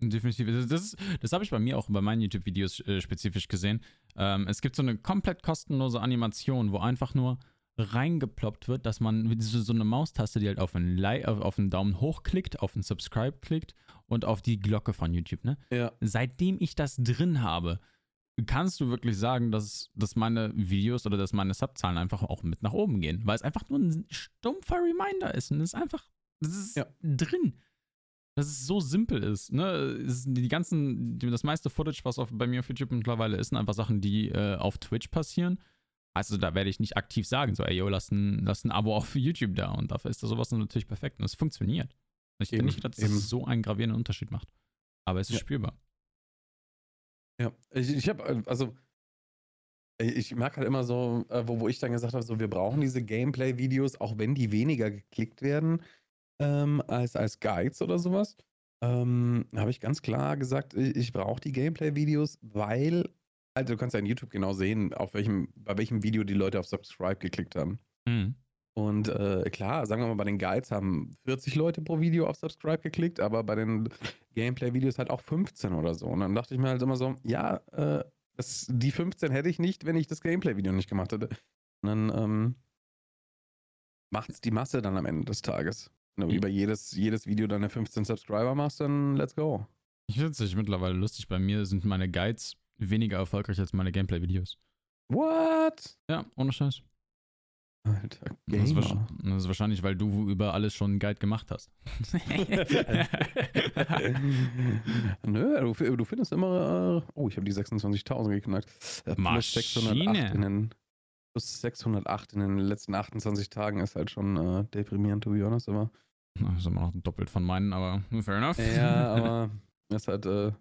Definitiv. Das, das, das habe ich bei mir auch bei meinen YouTube-Videos äh, spezifisch gesehen. Ähm, es gibt so eine komplett kostenlose Animation, wo einfach nur reingeploppt wird, dass man so eine Maustaste, die halt auf einen, auf einen Daumen hoch klickt, auf einen Subscribe klickt und auf die Glocke von YouTube. Ne? Ja. Seitdem ich das drin habe, kannst du wirklich sagen, dass, dass meine Videos oder dass meine Subzahlen einfach auch mit nach oben gehen, weil es einfach nur ein stumpfer Reminder ist und es ist einfach, das ist ja. drin dass es so simpel ist. Ne? die ganzen, das meiste Footage, was auf, bei mir auf YouTube mittlerweile ist, sind einfach Sachen, die äh, auf Twitch passieren. Also da werde ich nicht aktiv sagen, so, ey, yo, lass ein, lass ein Abo auf YouTube da. Und dafür ist das sowas natürlich perfekt. Und es funktioniert. Ich finde nicht, dass es so einen gravierenden Unterschied macht. Aber es ist ja. spürbar. Ja, ich, ich habe, äh, also, ich merke halt immer so, äh, wo, wo ich dann gesagt habe, so, wir brauchen diese Gameplay-Videos, auch wenn die weniger geklickt werden ähm, als, als Guides oder sowas, ähm, habe ich ganz klar gesagt, ich, ich brauche die Gameplay-Videos, weil, also du kannst ja in YouTube genau sehen, auf welchem, bei welchem Video die Leute auf Subscribe geklickt haben. Mhm. Und äh, klar, sagen wir mal, bei den Guides haben 40 Leute pro Video auf Subscribe geklickt, aber bei den Gameplay-Videos halt auch 15 oder so. Und dann dachte ich mir halt immer so, ja, äh, das, die 15 hätte ich nicht, wenn ich das Gameplay-Video nicht gemacht hätte. Und dann ähm, macht es die Masse dann am Ende des Tages. Wenn du über jedes, jedes Video deine 15 Subscriber machst, dann let's go. Ich finde es mittlerweile lustig. Bei mir sind meine Guides weniger erfolgreich als meine Gameplay-Videos. What? Ja, ohne Scheiß. Alter, das ist, das ist, wahrscheinlich, weil du über alles schon einen Guide gemacht hast. Nö, du, du, findest immer. Äh, oh, ich habe die 26.000 geknackt. Äh, Maschine. 608 in den, plus 608 in den letzten 28 Tagen ist halt schon äh, deprimierend, to be honest, aber. Das ist immer noch doppelt von meinen, aber fair enough. Ja, aber es ist halt, äh,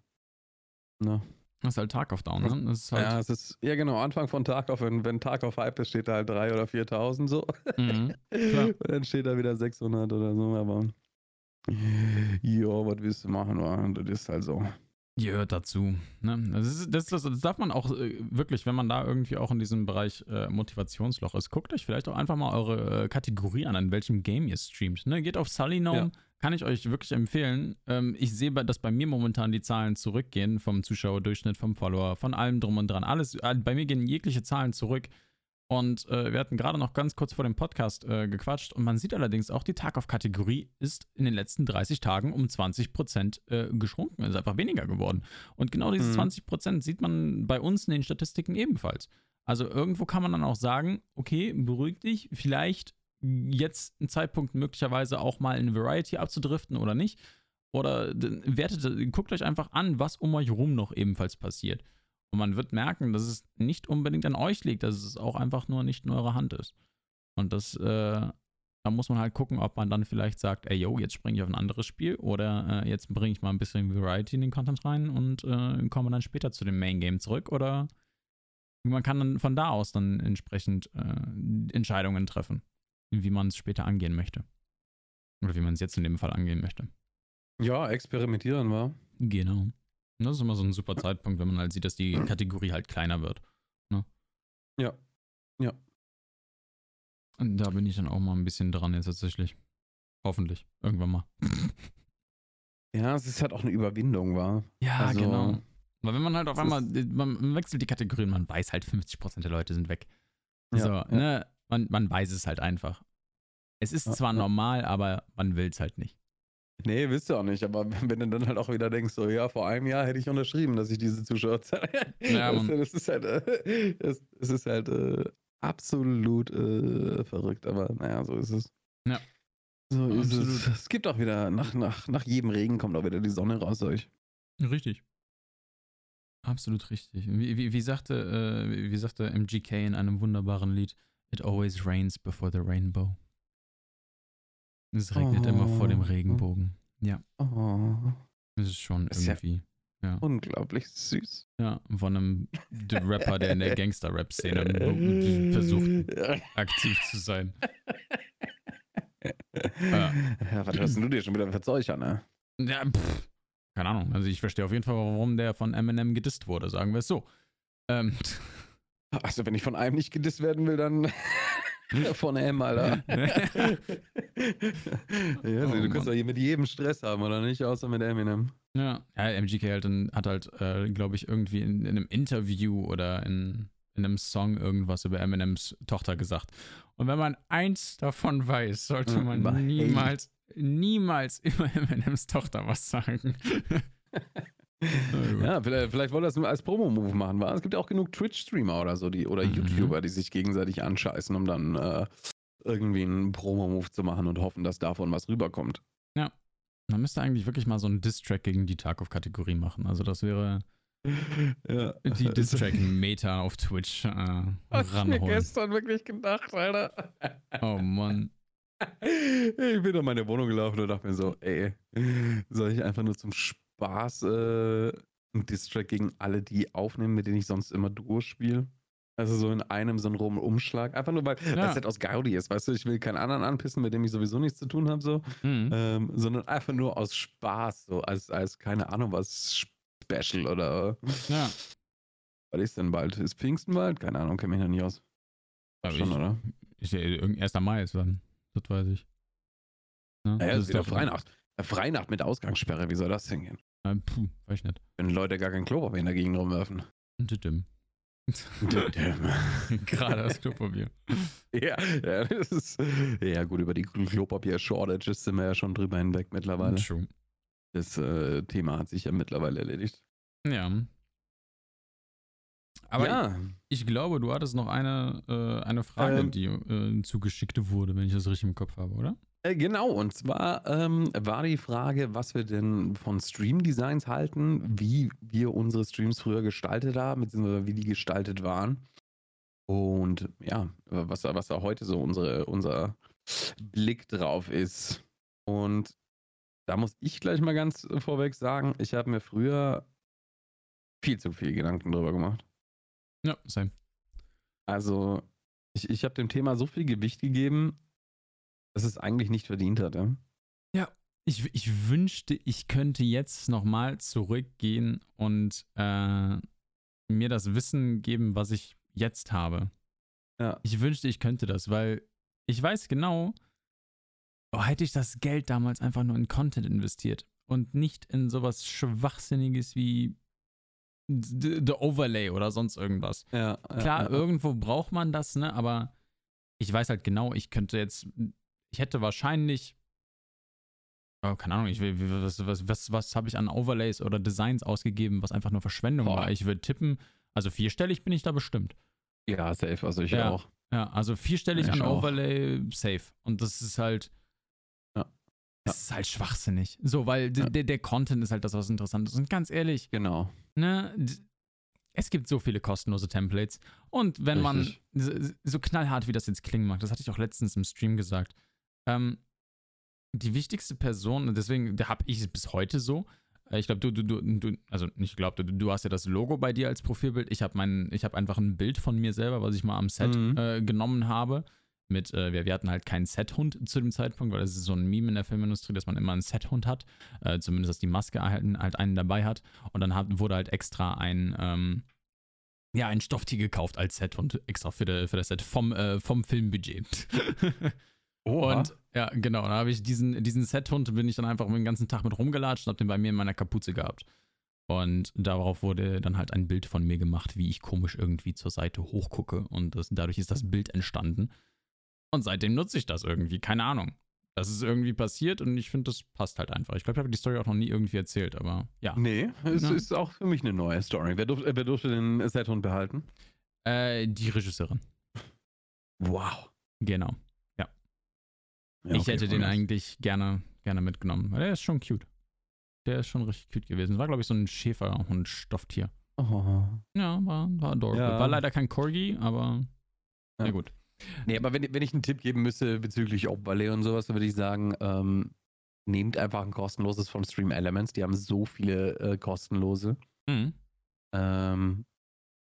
ne. Das ist halt Tag auf Down, ne? Halt ja, es ist, ja genau, Anfang von Tag auf, wenn, wenn Tag auf Hype ist, steht da halt 3 oder 4.000 so. Mhm, dann steht da wieder 600 oder so, aber jo, was willst du machen, wa? das ist halt so. Gehört dazu. Ne? Das, das, das, das, darf man auch äh, wirklich, wenn man da irgendwie auch in diesem Bereich äh, Motivationsloch ist, guckt euch vielleicht auch einfach mal eure äh, Kategorie an, in welchem Game ihr streamt. Ne? Geht auf Sullynome, ja. kann ich euch wirklich empfehlen. Ähm, ich sehe, dass bei mir momentan die Zahlen zurückgehen, vom Zuschauerdurchschnitt, vom Follower, von allem drum und dran. Alles, bei mir gehen jegliche Zahlen zurück. Und äh, wir hatten gerade noch ganz kurz vor dem Podcast äh, gequatscht und man sieht allerdings auch, die Tag-auf-Kategorie ist in den letzten 30 Tagen um 20 Prozent äh, geschrumpfen, ist einfach weniger geworden. Und genau diese mhm. 20 Prozent sieht man bei uns in den Statistiken ebenfalls. Also irgendwo kann man dann auch sagen, okay, beruhig dich, vielleicht jetzt ein Zeitpunkt möglicherweise auch mal in Variety abzudriften oder nicht. Oder wertet, guckt euch einfach an, was um euch rum noch ebenfalls passiert. Und man wird merken, dass es nicht unbedingt an euch liegt, dass es auch einfach nur nicht in eurer Hand ist. Und das, äh, da muss man halt gucken, ob man dann vielleicht sagt, ey, yo, jetzt springe ich auf ein anderes Spiel oder äh, jetzt bringe ich mal ein bisschen Variety in den Content rein und äh, komme dann später zu dem Main Game zurück oder man kann dann von da aus dann entsprechend äh, Entscheidungen treffen, wie man es später angehen möchte. Oder wie man es jetzt in dem Fall angehen möchte. Ja, experimentieren war. Genau. Das ist immer so ein super Zeitpunkt, wenn man halt sieht, dass die Kategorie halt kleiner wird. Ne? Ja. Ja. Und da bin ich dann auch mal ein bisschen dran jetzt tatsächlich. Hoffentlich. Irgendwann mal. Ja, es ist halt auch eine Überwindung, war. Ja, also, genau. Weil wenn man halt auf einmal, man wechselt die Kategorie und man weiß halt, 50% der Leute sind weg. Ja, so, ja. ne? Man, man weiß es halt einfach. Es ist zwar ja. normal, aber man will es halt nicht. Nee, wisst ihr auch nicht, aber wenn du dann halt auch wieder denkst, so, ja, vor einem Jahr hätte ich unterschrieben, dass ich diese Zuschauer zahle. Ja, das, das, ist halt, äh, das, das, ist halt äh, absolut äh, verrückt, aber naja, so ist es. Ja. So ist es. Es gibt auch wieder, nach, nach, nach jedem Regen kommt auch wieder die Sonne raus euch. Richtig. Absolut richtig. Wie, wie, wie, sagte, äh, wie sagte MGK in einem wunderbaren Lied, It always rains before the rainbow. Es regnet oh. immer vor dem oh. Regenbogen. Ja. Oh. Das ist schon ist irgendwie. Ja, ja. Unglaublich süß. Ja, von einem Rapper, der in der Gangster-Rap-Szene versucht, aktiv zu sein. ja. ja. was hörst du dir schon wieder für an, ne? Ja, pff, keine Ahnung. Also ich verstehe auf jeden Fall, warum der von Eminem gedisst wurde, sagen wir es so. Ähm. Also wenn ich von einem nicht gedisst werden will, dann Von M, Alter. ja, oh, du kannst doch hier mit jedem Stress haben, oder nicht? Außer mit Eminem. Ja, ja MGK halt hat halt, äh, glaube ich, irgendwie in, in, einem Interview oder in, in einem Song irgendwas über Eminems Tochter gesagt. Und wenn man eins davon weiß, sollte man niemals, niemals über Eminems Tochter was sagen. Ja, vielleicht, vielleicht wollen wir das als Promo-Move machen. Wa? Es gibt ja auch genug Twitch-Streamer oder so, die, oder mhm. YouTuber, die sich gegenseitig anscheißen, um dann äh, irgendwie einen Promo-Move zu machen und hoffen, dass davon was rüberkommt. Ja. Man müsste eigentlich wirklich mal so einen Diss-Track gegen die Tarkov-Kategorie machen. Also das wäre ja. die Diss-Track-Meta auf Twitch äh, Hast ranholen. ich mir gestern wirklich gedacht, Alter. Oh Mann. Ich bin durch meine Wohnung gelaufen und dachte mir so, ey, soll ich einfach nur zum Spiel Spaß äh, ein Distrack gegen alle die aufnehmen, mit denen ich sonst immer Duo spiele. Also so in einem so einen Umschlag. Einfach nur, weil ja. das halt aus Gaudi ist, weißt du, ich will keinen anderen anpissen, mit dem ich sowieso nichts zu tun habe, so. Mhm. Ähm, sondern einfach nur aus Spaß, so als, als, keine Ahnung, was Special oder. Ja. Was ist denn bald? Ist Pfingsten bald? Keine Ahnung, kenne mich noch nicht aus. Aber Schon, ich, oder? Ich, irgendein 1. Mai ist dann. Das weiß ich. Ne? Ja, ja, das ist doch Weihnacht. Freinacht mit Ausgangssperre, wie soll das hingehen? Äh, puh, weiß ich nicht. Wenn Leute gar kein Klopapier in der Gegend rumwerfen. Didim. Gerade das Klopapier. Ja, ja, das ist. Ja, gut, über die Klopapier-Shortages sind wir ja schon drüber hinweg mittlerweile. True. Das äh, Thema hat sich ja mittlerweile erledigt. Ja. Aber ja. Ich, ich, glaube, du hattest noch eine, äh, eine Frage, ähm, die äh, zugeschickt wurde, wenn ich das richtig im Kopf habe, oder? Äh, genau, und zwar ähm, war die Frage, was wir denn von Stream-Designs halten, wie wir unsere Streams früher gestaltet haben, beziehungsweise wie die gestaltet waren. Und ja, was, was da heute so unsere, unser Blick drauf ist. Und da muss ich gleich mal ganz vorweg sagen, ich habe mir früher viel zu viel Gedanken drüber gemacht. Ja, same. Also, ich, ich habe dem Thema so viel Gewicht gegeben, dass es eigentlich nicht verdient hat. Ja? Ja, ich, ich wünschte, ich könnte jetzt nochmal zurückgehen und äh, mir das Wissen geben, was ich jetzt habe. Ja. Ich wünschte, ich könnte das, weil ich weiß genau, oh, hätte ich das Geld damals einfach nur in Content investiert und nicht in sowas Schwachsinniges wie The Overlay oder sonst irgendwas. Ja, Klar, ja, irgendwo braucht man das, ne? Aber ich weiß halt genau, ich könnte jetzt, ich hätte wahrscheinlich, oh, keine Ahnung, ich will, was, was, was, was habe ich an Overlays oder Designs ausgegeben, was einfach nur Verschwendung Boah. war. Ich würde tippen, also vierstellig bin ich da bestimmt. Ja, safe, also ich ja. auch. Ja, also vierstellig ich an auch. Overlay, safe. Und das ist halt, ja. Das ist halt schwachsinnig. So, weil ja. der, der Content ist halt das, was interessant ist. Und ganz ehrlich, genau. Ne, es gibt so viele kostenlose Templates. Und wenn Richtig. man, so knallhart wie das jetzt klingen mag, das hatte ich auch letztens im Stream gesagt, ähm, die wichtigste Person, und deswegen habe ich es bis heute so, äh, ich glaube, du, du, du, du, also nicht glaube, du, du hast ja das Logo bei dir als Profilbild. Ich habe mein, ich habe einfach ein Bild von mir selber, was ich mal am Set mhm. äh, genommen habe. Mit, äh, wir, wir hatten halt keinen Set-Hund zu dem Zeitpunkt, weil das ist so ein Meme in der Filmindustrie, dass man immer einen Set-Hund hat. Äh, zumindest, dass die Maske halt, halt einen dabei hat. Und dann hat, wurde halt extra ein, ähm, ja, ein Stofftier gekauft als Set-Hund, extra für, de, für das Set vom, äh, vom Filmbudget. Oha. Und ja, genau, da habe ich diesen, diesen Set-Hund, bin ich dann einfach den ganzen Tag mit rumgelatscht und habe den bei mir in meiner Kapuze gehabt. Und darauf wurde dann halt ein Bild von mir gemacht, wie ich komisch irgendwie zur Seite hochgucke. Und das, dadurch ist das Bild entstanden. Und seitdem nutze ich das irgendwie, keine Ahnung. Das ist irgendwie passiert und ich finde, das passt halt einfach. Ich glaube, ich habe die Story auch noch nie irgendwie erzählt, aber ja. Nee, es ja. ist auch für mich eine neue Story. Wer, durf, wer durfte den Set-Hund behalten? Äh, die Regisseurin. Wow. Genau. Ja. ich hätte den eigentlich gerne, gerne mitgenommen, weil der ist schon cute. Der ist schon richtig cute gewesen. War, glaube ich, so ein Schäferhund-Stofftier. Oh. Ja, war, war adorable. Ja. War leider kein Corgi, aber ja. na gut. Nee, aber wenn, wenn ich einen Tipp geben müsste bezüglich Overlay und sowas, dann würde ich sagen, ähm, nehmt einfach ein kostenloses von Stream Elements. Die haben so viele äh, kostenlose. Mhm. Ähm,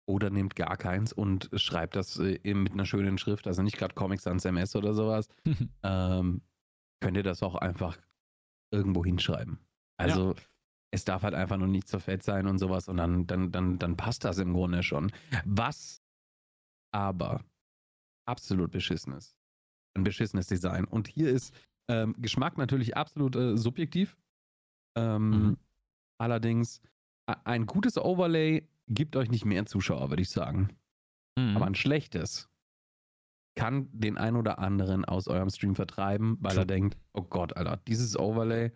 oder nehmt gar keins und schreibt das äh, mit einer schönen Schrift, also nicht gerade Comics Sans MS oder sowas. ähm, könnt ihr das auch einfach irgendwo hinschreiben. Also ja. es darf halt einfach nur nicht so fett sein und sowas und dann, dann, dann, dann passt das im Grunde schon. Was aber absolut beschissenes. Ein beschissenes Design. Und hier ist ähm, Geschmack natürlich absolut äh, subjektiv. Ähm, mhm. Allerdings, ein gutes Overlay gibt euch nicht mehr Zuschauer, würde ich sagen. Mhm. Aber ein schlechtes kann den ein oder anderen aus eurem Stream vertreiben, weil True. er denkt, oh Gott, Alter, dieses Overlay,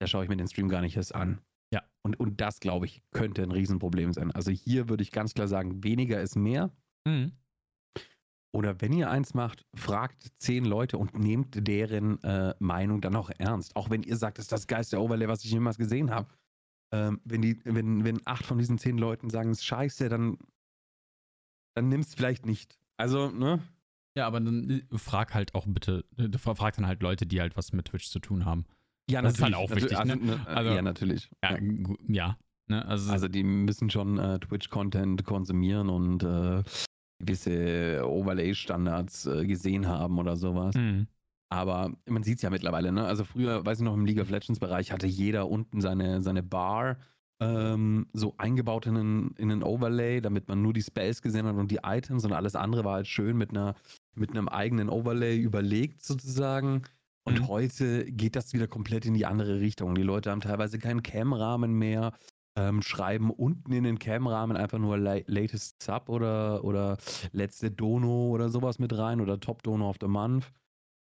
da schaue ich mir den Stream gar nicht erst an. Ja. Und, und das, glaube ich, könnte ein Riesenproblem sein. Also hier würde ich ganz klar sagen, weniger ist mehr. Mhm. Oder wenn ihr eins macht, fragt zehn Leute und nehmt deren äh, Meinung dann auch ernst. Auch wenn ihr sagt, das ist das geilste Overlay, was ich jemals gesehen habe. Ähm, wenn, die, wenn, wenn acht von diesen zehn Leuten sagen, es ist scheiße, dann, dann nimm es vielleicht nicht. Also, ne? Ja, aber dann äh, frag halt auch bitte, äh, frag dann halt Leute, die halt was mit Twitch zu tun haben. Ja, das natürlich. ist halt auch wichtig. Also, ne? ne? also, ja, natürlich. Ja, ja. Ne? Also, also, die müssen schon äh, Twitch-Content konsumieren und äh, gewisse Overlay-Standards äh, gesehen haben oder sowas. Mhm. Aber man sieht es ja mittlerweile, ne? Also früher, weiß ich noch, im League of Legends-Bereich hatte jeder unten seine, seine Bar ähm, so eingebaut in einen, in einen Overlay, damit man nur die Spells gesehen hat und die Items und alles andere war halt schön mit einer mit einem eigenen Overlay überlegt sozusagen. Und mhm. heute geht das wieder komplett in die andere Richtung. Die Leute haben teilweise keinen Cam-Rahmen mehr ähm, schreiben unten in den Cam-Rahmen einfach nur Latest Sub oder, oder letzte Dono oder sowas mit rein oder Top Dono of the Month.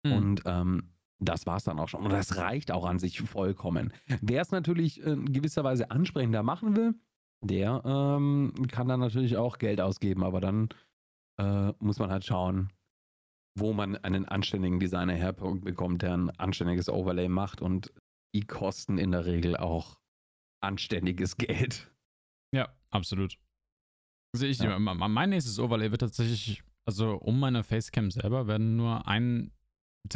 Mhm. Und ähm, das war es dann auch schon. Und das reicht auch an sich vollkommen. Wer es natürlich in gewisser Weise ansprechender machen will, der ähm, kann dann natürlich auch Geld ausgeben, aber dann äh, muss man halt schauen, wo man einen anständigen Designer herbekommt, der ein anständiges Overlay macht und die kosten in der Regel auch anständiges Geld. Ja, absolut. Sehe ich, ja. mein nächstes Overlay wird tatsächlich, also um meine Facecam selber werden nur ein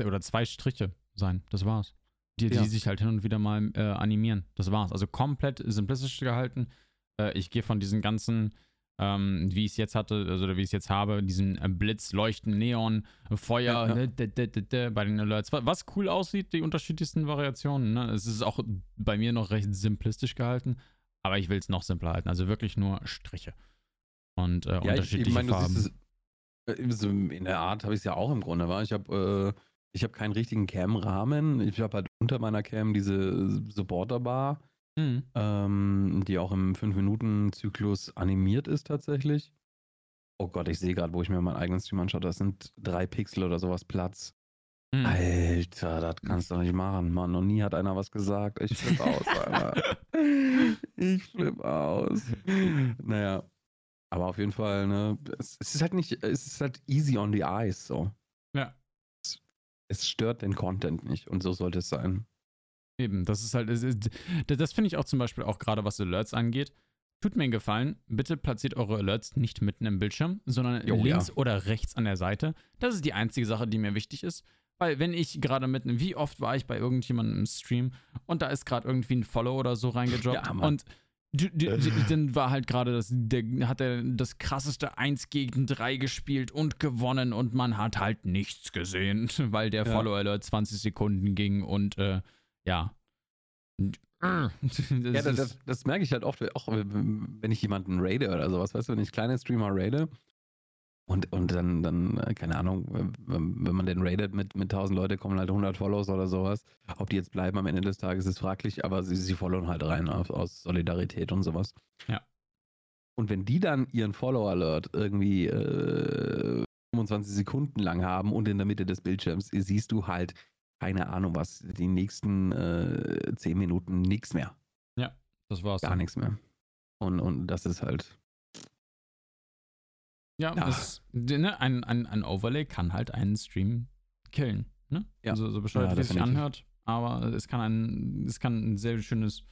oder zwei Striche sein. Das war's. Die, ja. die sich halt hin und wieder mal äh, animieren. Das war's. Also komplett simplistisch gehalten. Äh, ich gehe von diesen ganzen ähm, wie ich es jetzt hatte, also wie ich es jetzt habe, diesen äh, Blitz, Leuchten, Neon, Feuer, ja, ja. Ne, bei den Alerts. Was cool aussieht, die unterschiedlichsten Variationen. Ne? Es ist auch bei mir noch recht simplistisch gehalten, aber ich will es noch simpler halten. Also wirklich nur Striche und äh, unterschiedliche ich, ich mein, Farben. Es, äh, in der Art habe ich es ja auch im Grunde, war. Ich habe äh, ich habe keinen richtigen Cam-Rahmen. Ich habe halt unter meiner Cam diese Supporter-Bar Mhm. Ähm, die auch im 5-Minuten-Zyklus animiert ist tatsächlich. Oh Gott, ich sehe gerade, wo ich mir meinen eigenen Stream anschaue, das sind drei Pixel oder sowas Platz. Mhm. Alter, das kannst du doch nicht machen, Mann. Noch nie hat einer was gesagt. Ich flippe aus, Alter. ich flippe aus. Naja. Aber auf jeden Fall, ne, es, es, ist halt nicht, es ist halt easy on the eyes, so. Ja. Es, stört den Content nicht und so sollte es sein. Eben, das ist halt, das, das finde ich auch zum Beispiel auch gerade, was Alerts angeht. Tut mir einen Gefallen, bitte platziert eure Alerts nicht mitten im Bildschirm, sondern jo, links ja. oder rechts an der Seite. Das ist die einzige Sache, die mir wichtig ist. Weil wenn ich gerade mitten, wie oft war ich bei irgendjemandem im Stream und da ist gerade irgendwie ein Follow oder so reingedroppt ja, und dann war halt gerade das, der hat er das krasseste 1 gegen 3 gespielt und gewonnen und man hat halt nichts gesehen, weil der ja. Follow Alert 20 Sekunden ging und äh, ja. Das ja, das, das, das, merke ich halt oft, auch wenn ich jemanden raide oder sowas, weißt du, wenn ich kleine Streamer raide und, und dann, dann, äh, keine Ahnung, wenn, wenn man den raidet mit, mit 1000 Leute, kommen halt 100 Follows oder sowas. Ob die jetzt bleiben am Ende des Tages ist fraglich, aber sie, sie followen halt rein aus, aus Solidarität und sowas. Ja. Und wenn die dann ihren Follow-Alert irgendwie äh, 25 Sekunden lang haben und in der Mitte des Bildschirms siehst du halt keine Ahnung was, die nächsten äh, zehn Minuten nichts mehr. Ja, das war's. Gar nichts mehr. Und, und das ist halt. Ja, ja. Das, ne, ein, ein, ein Overlay kann halt einen Stream killen. Ne? Ja. Also, so bescheuert, ja, wie es sich anhört. Aber es kann ein, es kann ein sehr schönes.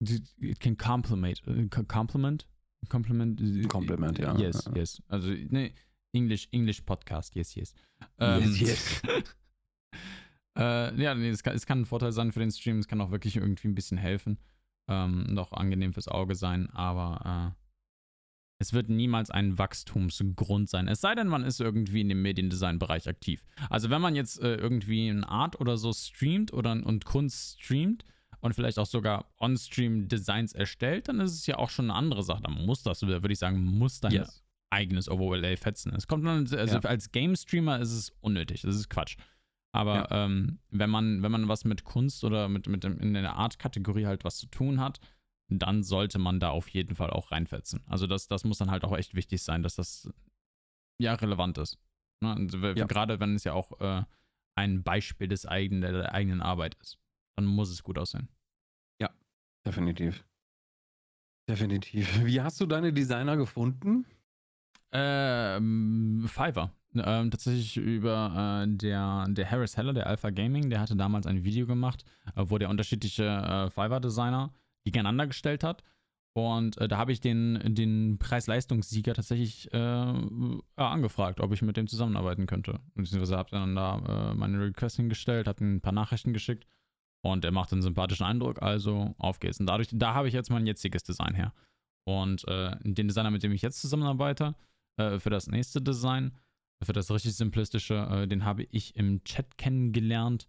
It can complement. Äh, complement? Complement? Compliment, ja. Yes, ja. yes. Also, ne, English, English Podcast, yes, yes. Ähm, yes, yes. Äh, ja, nee, es kann, es kann ein Vorteil sein für den Stream, es kann auch wirklich irgendwie ein bisschen helfen. Ähm, noch angenehm fürs Auge sein, aber äh, es wird niemals ein Wachstumsgrund sein. Es sei denn, man ist irgendwie in dem Mediendesign-Bereich aktiv. Also wenn man jetzt äh, irgendwie eine Art oder so streamt oder und Kunst streamt und vielleicht auch sogar on-stream Designs erstellt, dann ist es ja auch schon eine andere Sache. Dann muss das, würde ich sagen, muss dein yes. eigenes Overlay fetzen. Es kommt dann, also ja. als Game-Streamer ist es unnötig. Das ist Quatsch. Aber ja. ähm, wenn man, wenn man was mit Kunst oder mit, mit dem, in der Art-Kategorie halt was zu tun hat, dann sollte man da auf jeden Fall auch reinfetzen. Also das, das muss dann halt auch echt wichtig sein, dass das ja relevant ist. Ne? Ja. Gerade wenn es ja auch äh, ein Beispiel des eigenen, der eigenen Arbeit ist. Dann muss es gut aussehen. Ja, definitiv. Definitiv. Wie hast du deine Designer gefunden? Ähm, Fiverr. Ähm, tatsächlich über äh, der, der Harris Heller, der Alpha Gaming, der hatte damals ein Video gemacht, äh, wo der unterschiedliche äh, Fiverr-Designer gegeneinander gestellt hat. Und äh, da habe ich den, den Preis-Leistungssieger tatsächlich äh, angefragt, ob ich mit dem zusammenarbeiten könnte. Beziehungsweise habe dann da äh, meine Request hingestellt, habe ein paar Nachrichten geschickt und er macht einen sympathischen Eindruck, also auf geht's. Und dadurch, da habe ich jetzt mein jetziges Design her. Und den Designer, mit dem ich jetzt zusammenarbeite, für das nächste Design, für das richtig simplistische, äh, den habe ich im Chat kennengelernt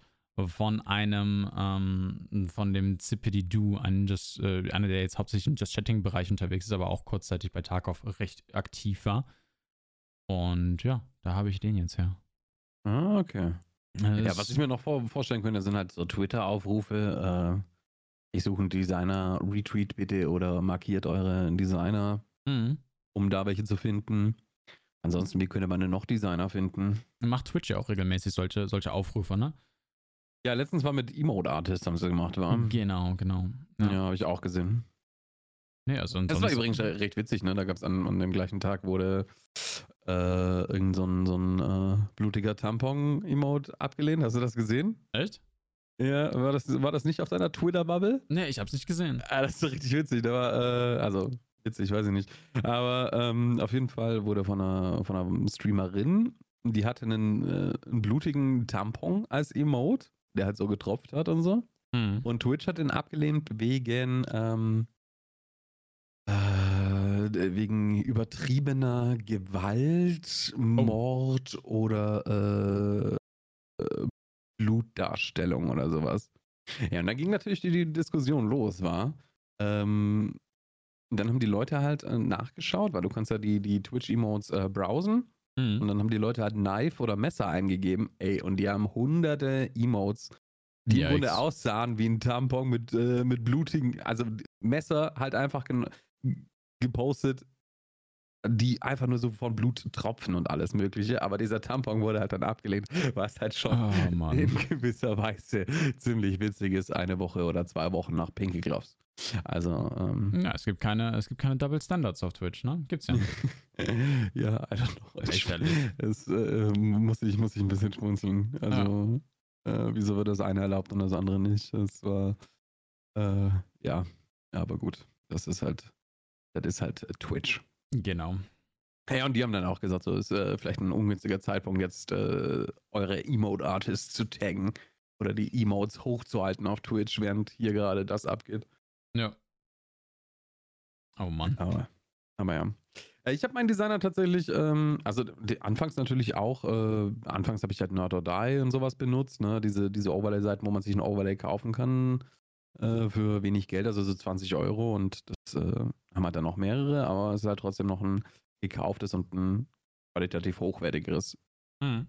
von einem, ähm, von dem Zippity-Doo, Just, äh, einer, der jetzt hauptsächlich im Just-Chatting-Bereich unterwegs ist, aber auch kurzzeitig bei Tarkov recht aktiv war. Und ja, da habe ich den jetzt her. Ah, okay. Äh, ja, was ich mir noch vor, vorstellen könnte, sind halt so Twitter-Aufrufe. Äh, ich suche einen Designer, retweet bitte oder markiert eure Designer, mhm. um da welche zu finden. Ansonsten, wie könnte man denn noch Designer finden? Macht Twitch ja auch regelmäßig solche, solche Aufrufe, ne? Ja, letztens war mit Emote Artist haben sie gemacht, war. Genau, genau. Ja, ja habe ich auch gesehen. Nee, also das war übrigens recht witzig, ne? Da gab es an, an dem gleichen Tag wurde äh, irgend so ein, so ein äh, blutiger Tampon-Emote abgelehnt. Hast du das gesehen? Echt? Ja, war das, war das nicht auf deiner Twitter-Bubble? Nee, ich hab's nicht gesehen. Ah, das ist richtig witzig. Da war, äh, also witzig, weiß ich nicht. Aber ähm, auf jeden Fall wurde von einer, von einer Streamerin, die hatte einen, äh, einen blutigen Tampon als Emote, der halt so getropft hat und so. Mhm. Und Twitch hat den abgelehnt wegen ähm, äh, wegen übertriebener Gewalt, oh. Mord oder äh, äh, Blutdarstellung oder sowas. Ja, und dann ging natürlich die, die Diskussion los, war. Ähm, dann haben die Leute halt äh, nachgeschaut, weil du kannst ja die, die Twitch-Emotes äh, browsen. Mhm. Und dann haben die Leute halt Knife oder Messer eingegeben. Ey, und die haben hunderte Emotes, die Yikes. im Grunde aussahen wie ein Tampon mit, äh, mit blutigen, also Messer halt einfach gepostet, die einfach nur so von Blut tropfen und alles Mögliche. Aber dieser Tampon wurde halt dann abgelehnt, was halt schon oh, in gewisser Weise ziemlich witzig ist, eine Woche oder zwei Wochen nach Pinky Gloves. Also, ähm, ja, es gibt keine, es gibt keine Double Standards auf Twitch, ne? Gibt's ja nicht. ja, I don't know. Es äh, muss, ich, muss ich ein bisschen schmunzeln. Also, ja. äh, wieso wird das eine erlaubt und das andere nicht? Das war, äh, ja, aber gut. Das ist halt, das ist halt Twitch. Genau. Ja, und die haben dann auch gesagt, so ist äh, vielleicht ein ungünstiger Zeitpunkt, jetzt äh, eure Emote-Artists zu taggen oder die Emotes hochzuhalten auf Twitch, während hier gerade das abgeht. Ja. Oh Mann. Aber, aber ja. Äh, ich habe meinen Designer tatsächlich, ähm, also die, anfangs natürlich auch, äh, anfangs habe ich halt Nerd or Die und sowas benutzt, ne? Diese, diese Overlay-Seiten, wo man sich ein Overlay kaufen kann äh, für wenig Geld, also so 20 Euro und das äh, haben halt dann noch mehrere, aber es ist halt trotzdem noch ein gekauftes und ein qualitativ hochwertigeres mhm.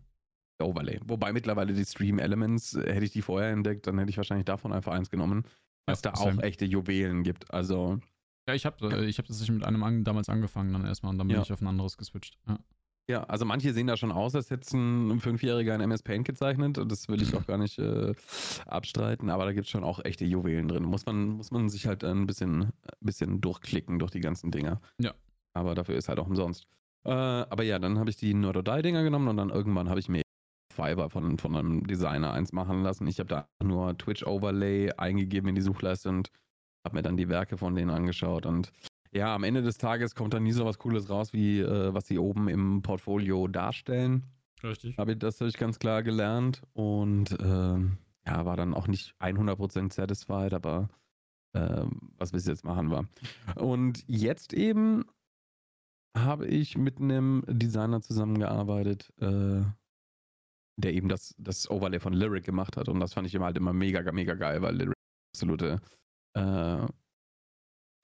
Overlay. Wobei mittlerweile die Stream Elements, äh, hätte ich die vorher entdeckt, dann hätte ich wahrscheinlich davon einfach eins genommen, weil es da auch echte Juwelen gibt. Also. Ja, ich habe äh, ich hab das mit einem an, damals angefangen dann erstmal und dann bin ja. ich auf ein anderes geswitcht. Ja. Ja, also manche sehen da schon aus, als hätte ein Fünfjähriger in MS Paint gezeichnet. Das will ich auch gar nicht äh, abstreiten, aber da gibt es schon auch echte Juwelen drin. Muss man, muss man sich halt ein bisschen, bisschen durchklicken durch die ganzen Dinger. Ja. Aber dafür ist halt auch umsonst. Äh, aber ja, dann habe ich die Nordodai-Dinger genommen und dann irgendwann habe ich mir Fiverr von, von einem Designer eins machen lassen. Ich habe da nur Twitch Overlay eingegeben in die Suchleiste und habe mir dann die Werke von denen angeschaut und ja, am Ende des Tages kommt dann nie so was Cooles raus, wie äh, was sie oben im Portfolio darstellen. Richtig. Habe ich, das habe ich ganz klar gelernt und äh, ja, war dann auch nicht 100% satisfied, aber äh, was wir jetzt machen war. Und jetzt eben habe ich mit einem Designer zusammengearbeitet, äh, der eben das, das Overlay von Lyric gemacht hat und das fand ich immer halt immer mega, mega geil, weil Lyric absolute äh,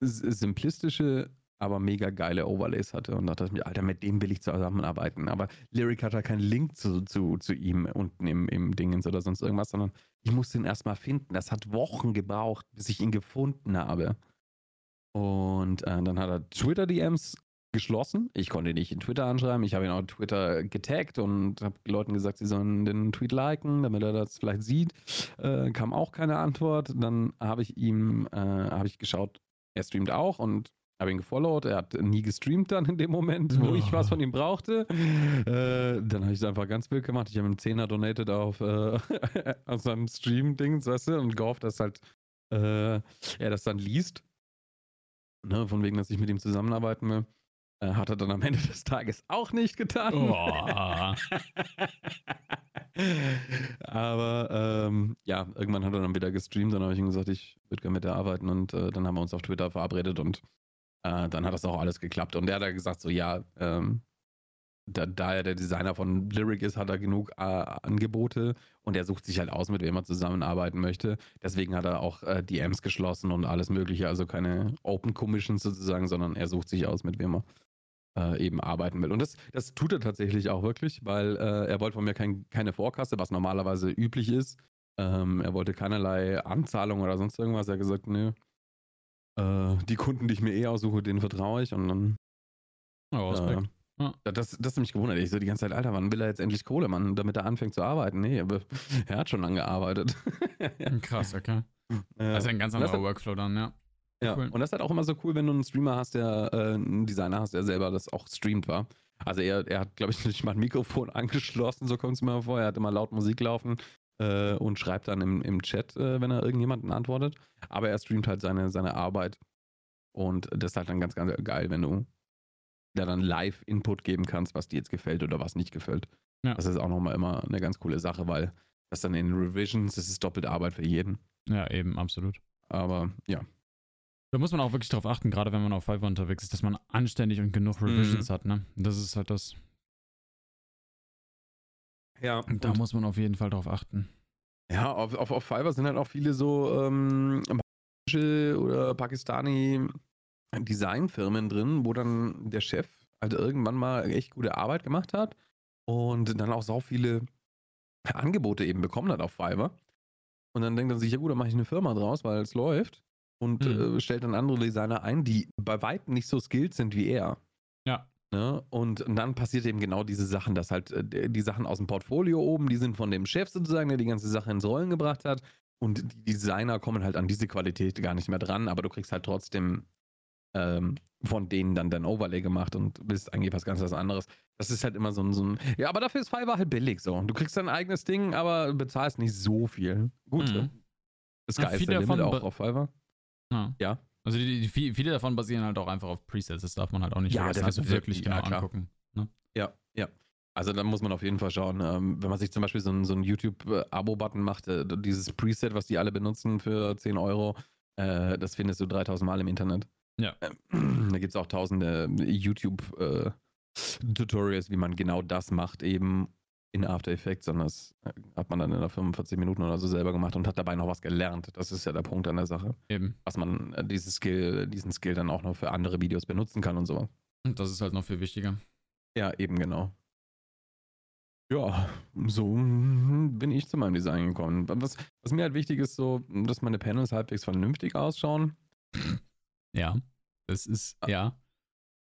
simplistische, aber mega geile Overlays hatte. Und da dachte mir, Alter, mit dem will ich zusammenarbeiten. Aber Lyric hat da keinen Link zu, zu, zu ihm unten im, im Dingens oder sonst irgendwas, sondern ich musste ihn erstmal finden. Das hat Wochen gebraucht, bis ich ihn gefunden habe. Und äh, dann hat er Twitter-DMs geschlossen. Ich konnte ihn nicht in Twitter anschreiben. Ich habe ihn auf Twitter getaggt und habe Leuten gesagt, sie sollen den Tweet liken, damit er das vielleicht sieht. Äh, kam auch keine Antwort. Dann habe ich ihm, äh, habe ich geschaut, er streamt auch und habe ihn gefollowt. Er hat nie gestreamt dann in dem Moment, wo oh. ich was von ihm brauchte. Äh, dann habe ich es einfach ganz wild gemacht. Ich habe ihm einen Zehner donated auf, äh, auf seinem Stream-Dings, weißt du, und gehofft, dass halt äh, er das dann liest. Ne, von wegen, dass ich mit ihm zusammenarbeiten will. Äh, hat er dann am Ende des Tages auch nicht getan. Oh. Aber ähm, ja, irgendwann hat er dann wieder gestreamt. Dann habe ich ihm gesagt, ich würde gerne mit dir arbeiten. Und äh, dann haben wir uns auf Twitter verabredet und äh, dann hat das auch alles geklappt. Und der hat dann gesagt, so ja, ähm, da, da, er der Designer von Lyric ist, hat er genug äh, Angebote und er sucht sich halt aus, mit wem er zusammenarbeiten möchte. Deswegen hat er auch äh, DMs geschlossen und alles Mögliche, also keine Open Commissions sozusagen, sondern er sucht sich aus, mit wem er äh, eben arbeiten will. Und das, das tut er tatsächlich auch wirklich, weil äh, er wollte von mir kein, keine Vorkasse, was normalerweise üblich ist. Ähm, er wollte keinerlei Anzahlung oder sonst irgendwas. Er hat gesagt, nö, äh, die Kunden, die ich mir eh aussuche, denen vertraue ich und dann. Oh, Respekt. Ja. Das, das ist mich gewundert. Ich so die ganze Zeit, Alter, wann will er jetzt endlich Kohle, Mann, damit er anfängt zu arbeiten? Nee, aber er hat schon lange gearbeitet. Krass, okay. Das ist ein ganz anderer Workflow dann, ja. Ja, cool. und das ist halt auch immer so cool, wenn du einen Streamer hast, der äh, einen Designer hast, der selber das auch streamt war. Also er, er hat, glaube ich, nicht mal ein Mikrofon angeschlossen, so kommt es mir vor. Er hat immer laut Musik laufen äh, und schreibt dann im, im Chat, äh, wenn er irgendjemanden antwortet. Aber er streamt halt seine, seine Arbeit. Und das ist halt dann ganz, ganz geil, wenn du da dann live Input geben kannst, was dir jetzt gefällt oder was nicht gefällt. Ja. Das ist auch nochmal immer eine ganz coole Sache, weil das dann in Revisions, das ist doppelte Arbeit für jeden. Ja, eben, absolut. Aber ja, Da muss man auch wirklich drauf achten, gerade wenn man auf Fiverr unterwegs ist, dass man anständig und genug Revisions mhm. hat, ne? Das ist halt das. Ja. Und da muss man auf jeden Fall drauf achten. Ja, auf, auf, auf Fiverr sind halt auch viele so ähm, oder Pakistani Designfirmen drin, wo dann der Chef halt irgendwann mal echt gute Arbeit gemacht hat und dann auch so viele Angebote eben bekommen hat auf Fiverr. Und dann denkt er sich, ja gut, dann mache ich eine Firma draus, weil es läuft und mhm. äh, stellt dann andere Designer ein, die bei weitem nicht so skilled sind wie er. Ja. Ne? Und, und dann passiert eben genau diese Sachen, dass halt äh, die Sachen aus dem Portfolio oben, die sind von dem Chef sozusagen, der die ganze Sache ins Rollen gebracht hat. Und die Designer kommen halt an diese Qualität gar nicht mehr dran, aber du kriegst halt trotzdem ähm, von denen dann dein Overlay gemacht und willst eigentlich was ganz was anderes. Das ist halt immer so ein, so ein. Ja, aber dafür ist Fiverr halt billig so. Du kriegst dein eigenes Ding, aber bezahlst nicht so viel. Gut. Mhm. Das geilste Limit auch auf Fiverr. Ja. ja. Also die, die, viele davon basieren halt auch einfach auf Presets, das darf man halt auch nicht ja, vergessen, also wirklich genau ja, angucken. Ne? Ja, ja. Also da muss man auf jeden Fall schauen, ähm, wenn man sich zum Beispiel so einen, so einen YouTube-Abo-Button macht, äh, dieses Preset, was die alle benutzen für 10 Euro, äh, das findest du 3000 Mal im Internet. Ja. Ähm, da gibt es auch tausende YouTube-Tutorials, äh, wie man genau das macht, eben in After Effects, sondern das äh, hat man dann in 45 Minuten oder so selber gemacht und hat dabei noch was gelernt. Das ist ja der Punkt an der Sache. Eben. Was man äh, dieses Skill, diesen Skill dann auch noch für andere Videos benutzen kann und so. Und das ist halt noch viel wichtiger. Ja, eben genau. Ja, so bin ich zu meinem Design gekommen. Was, was mir halt wichtig ist, so, dass meine Panels halbwegs vernünftig ausschauen. Ja, das ist, ja.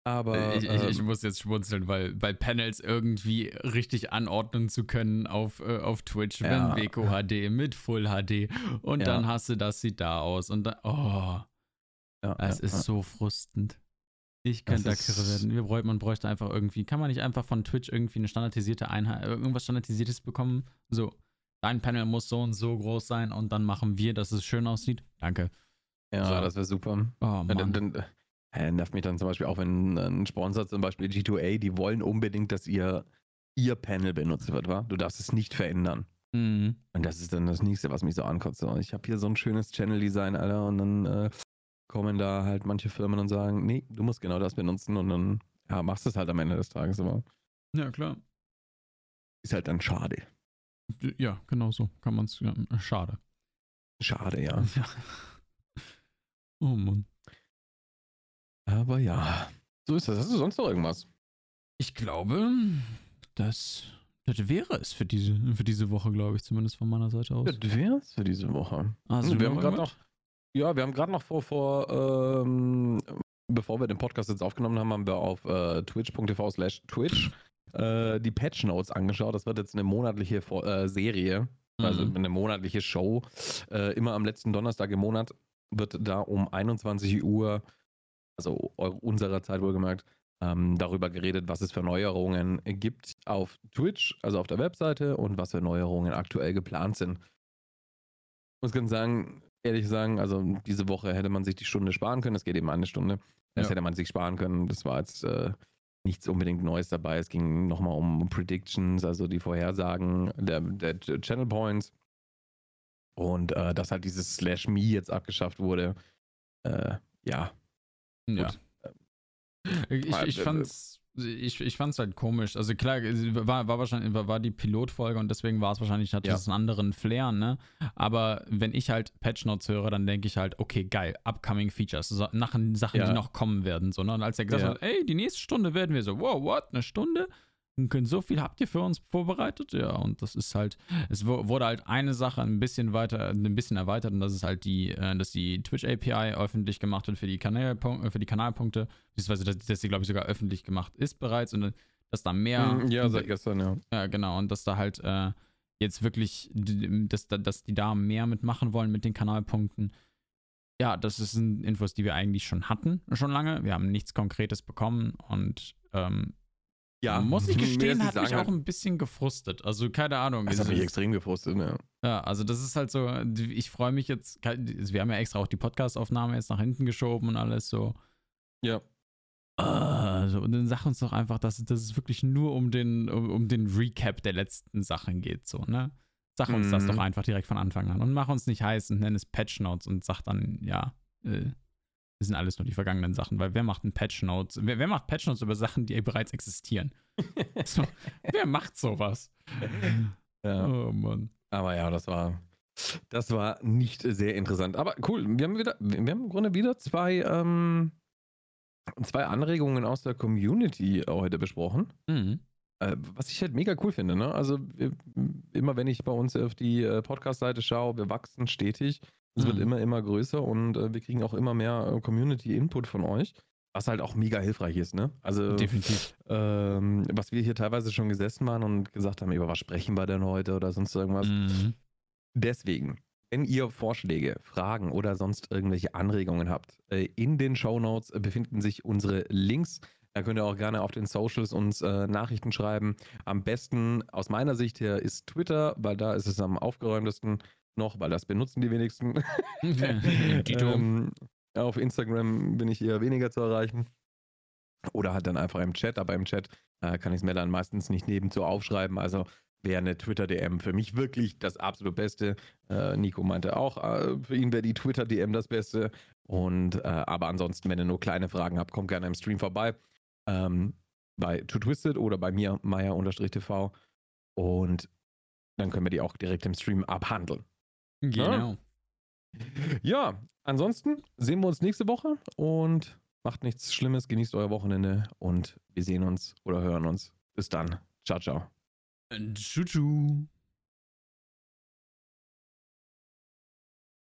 Aber ich, ich, ich, ähm, muss jetzt schmunzeln, weil bei Panels irgendwie richtig anordnen zu können auf, äh, auf Twitch, ja. wenn Beko HD mit Full HD und ja. dann hast du das sieht da aus und dann, oh, ja, es ist so frustend. Ich könnte da kirre werden. Wir bräuchten, man bräuchte einfach irgendwie, kann man nicht einfach von Twitch irgendwie eine standardisierte Einheit, irgendwas standardisiertes bekommen? So, dein Panel muss so und so groß sein und dann machen wir, dass es schön aussieht. Danke. Ja, so. das wäre super. Oh, Mann. Dann, dann, äh, nervt mich dann zum Beispiel auch, wenn ein Sponsor, zum Beispiel G2A, die wollen unbedingt, dass ihr ihr Panel benutzt wird, wa? Du darfst es nicht verändern. Mhm. Und das ist dann das nächste, was mich so ankotzt. Ich habe hier so ein schönes Channel-Design, Alter, und dann äh, kommen da halt manche Firmen und sagen, nee, du musst genau das benutzen und dann, ja, machst du es halt am Ende des Tages, aber. Ja, klar. Ist halt dann schade. Ja, genau so kann man es. Ja, schade. Schade, ja. ja. Oh Mann. Aber ja, so ist das. Hast du sonst noch irgendwas? Ich glaube, das, das wäre es für diese, für diese Woche, glaube ich, zumindest von meiner Seite aus. Das wäre es für diese Woche. Also, hm, wir haben gerade noch, ja, wir haben gerade noch vor, vor ähm, bevor wir den Podcast jetzt aufgenommen haben, haben wir auf äh, twitch.tv slash twitch äh, die Patch Notes angeschaut. Das wird jetzt eine monatliche äh, Serie, also mhm. eine monatliche Show. Äh, immer am letzten Donnerstag im Monat wird da um 21 Uhr also unserer Zeit wohlgemerkt, ähm, darüber geredet, was es für Neuerungen gibt auf Twitch, also auf der Webseite und was für Neuerungen aktuell geplant sind. Ich muss ganz sagen, ehrlich sagen, also diese Woche hätte man sich die Stunde sparen können. Es geht eben eine Stunde. Das ja. hätte man sich sparen können. Das war jetzt äh, nichts unbedingt Neues dabei. Es ging nochmal um Predictions, also die Vorhersagen der, der Channel Points. Und äh, dass halt dieses Slash Me jetzt abgeschafft wurde. Äh, ja, ja. Ich, ich fand's. Ich, ich fand es halt komisch. Also klar, war, war wahrscheinlich war, war die Pilotfolge und deswegen war es wahrscheinlich, hatte ja. einen anderen Flair, ne? Aber wenn ich halt Patch Notes höre, dann denke ich halt, okay, geil, upcoming Features, so, nach Sachen, ja. die noch kommen werden. So, ne? Und als er gesagt ja. hat, ey, die nächste Stunde werden wir so, wow, what, eine Stunde? So viel habt ihr für uns vorbereitet? Ja, und das ist halt, es wurde halt eine Sache ein bisschen weiter, ein bisschen erweitert und das ist halt die, äh, dass die Twitch API öffentlich gemacht wird für die, Kanal, äh, für die Kanalpunkte, beziehungsweise dass, dass sie, glaube ich, sogar öffentlich gemacht ist bereits und dass da mehr. Mhm, ja, seit gestern, ja. Ja, genau, und dass da halt äh, jetzt wirklich, dass, dass die da mehr mitmachen wollen mit den Kanalpunkten. Ja, das sind Infos, die wir eigentlich schon hatten, schon lange. Wir haben nichts Konkretes bekommen und ähm, ja, muss ich gestehen, hat mich auch ein bisschen gefrustet. Also keine Ahnung. Das hat mich extrem gefrustet, ja. Ja, also das ist halt so, ich freue mich jetzt, wir haben ja extra auch die Podcast-Aufnahme jetzt nach hinten geschoben und alles so. Ja. Also, und dann sag uns doch einfach, dass, dass es wirklich nur um den, um, um den Recap der letzten Sachen geht, so, ne? Sag uns mhm. das doch einfach direkt von Anfang an und mach uns nicht heiß und nenn es Patch Notes und sag dann, ja, äh, Das sind alles nur die vergangenen Sachen, weil wer macht ein Patch Notes? Wer, wer macht Patch Notes über Sachen, die bereits existieren? so, wer macht sowas? Ja. Oh Mann. Aber ja, das war, das war nicht sehr interessant. Aber cool, wir haben wieder, wir haben im Grunde wieder zwei, ähm, zwei Anregungen aus der Community heute besprochen. Mhm. Äh, was ich halt mega cool finde, ne? Also wir, immer wenn ich bei uns auf die äh, Podcast-Seite schaue, wir wachsen stetig. Es mhm. wird immer, immer größer und äh, wir kriegen auch immer mehr äh, Community-Input von euch. Was halt auch mega hilfreich ist, ne? Also, definitiv. Ähm, was wir hier teilweise schon gesessen waren und gesagt haben, über was sprechen wir denn heute oder sonst irgendwas. Mhm. Deswegen, wenn ihr Vorschläge, Fragen oder sonst irgendwelche Anregungen habt, äh, in den Show Notes befinden sich unsere Links. Da könnt ihr auch gerne auf den Socials uns äh, Nachrichten schreiben. Am besten aus meiner Sicht her ist Twitter, weil da ist es am aufgeräumtesten noch, weil das benutzen die wenigsten. ähm, auf Instagram bin ich eher weniger zu erreichen. Oder halt dann einfach im Chat, aber im Chat äh, kann ich es mir dann meistens nicht nebenzu aufschreiben. Also wäre eine Twitter-DM für mich wirklich das absolut Beste. Äh, Nico meinte auch, äh, für ihn wäre die Twitter-DM das Beste. Und äh, aber ansonsten, wenn ihr nur kleine Fragen habt, kommt gerne im Stream vorbei. Ähm, bei Too Twisted oder bei mir, Meier-TV. Und dann können wir die auch direkt im Stream abhandeln. Genau. Ja, ansonsten sehen wir uns nächste Woche und macht nichts Schlimmes, genießt euer Wochenende und wir sehen uns oder hören uns. Bis dann. Ciao, ciao. Tschüss.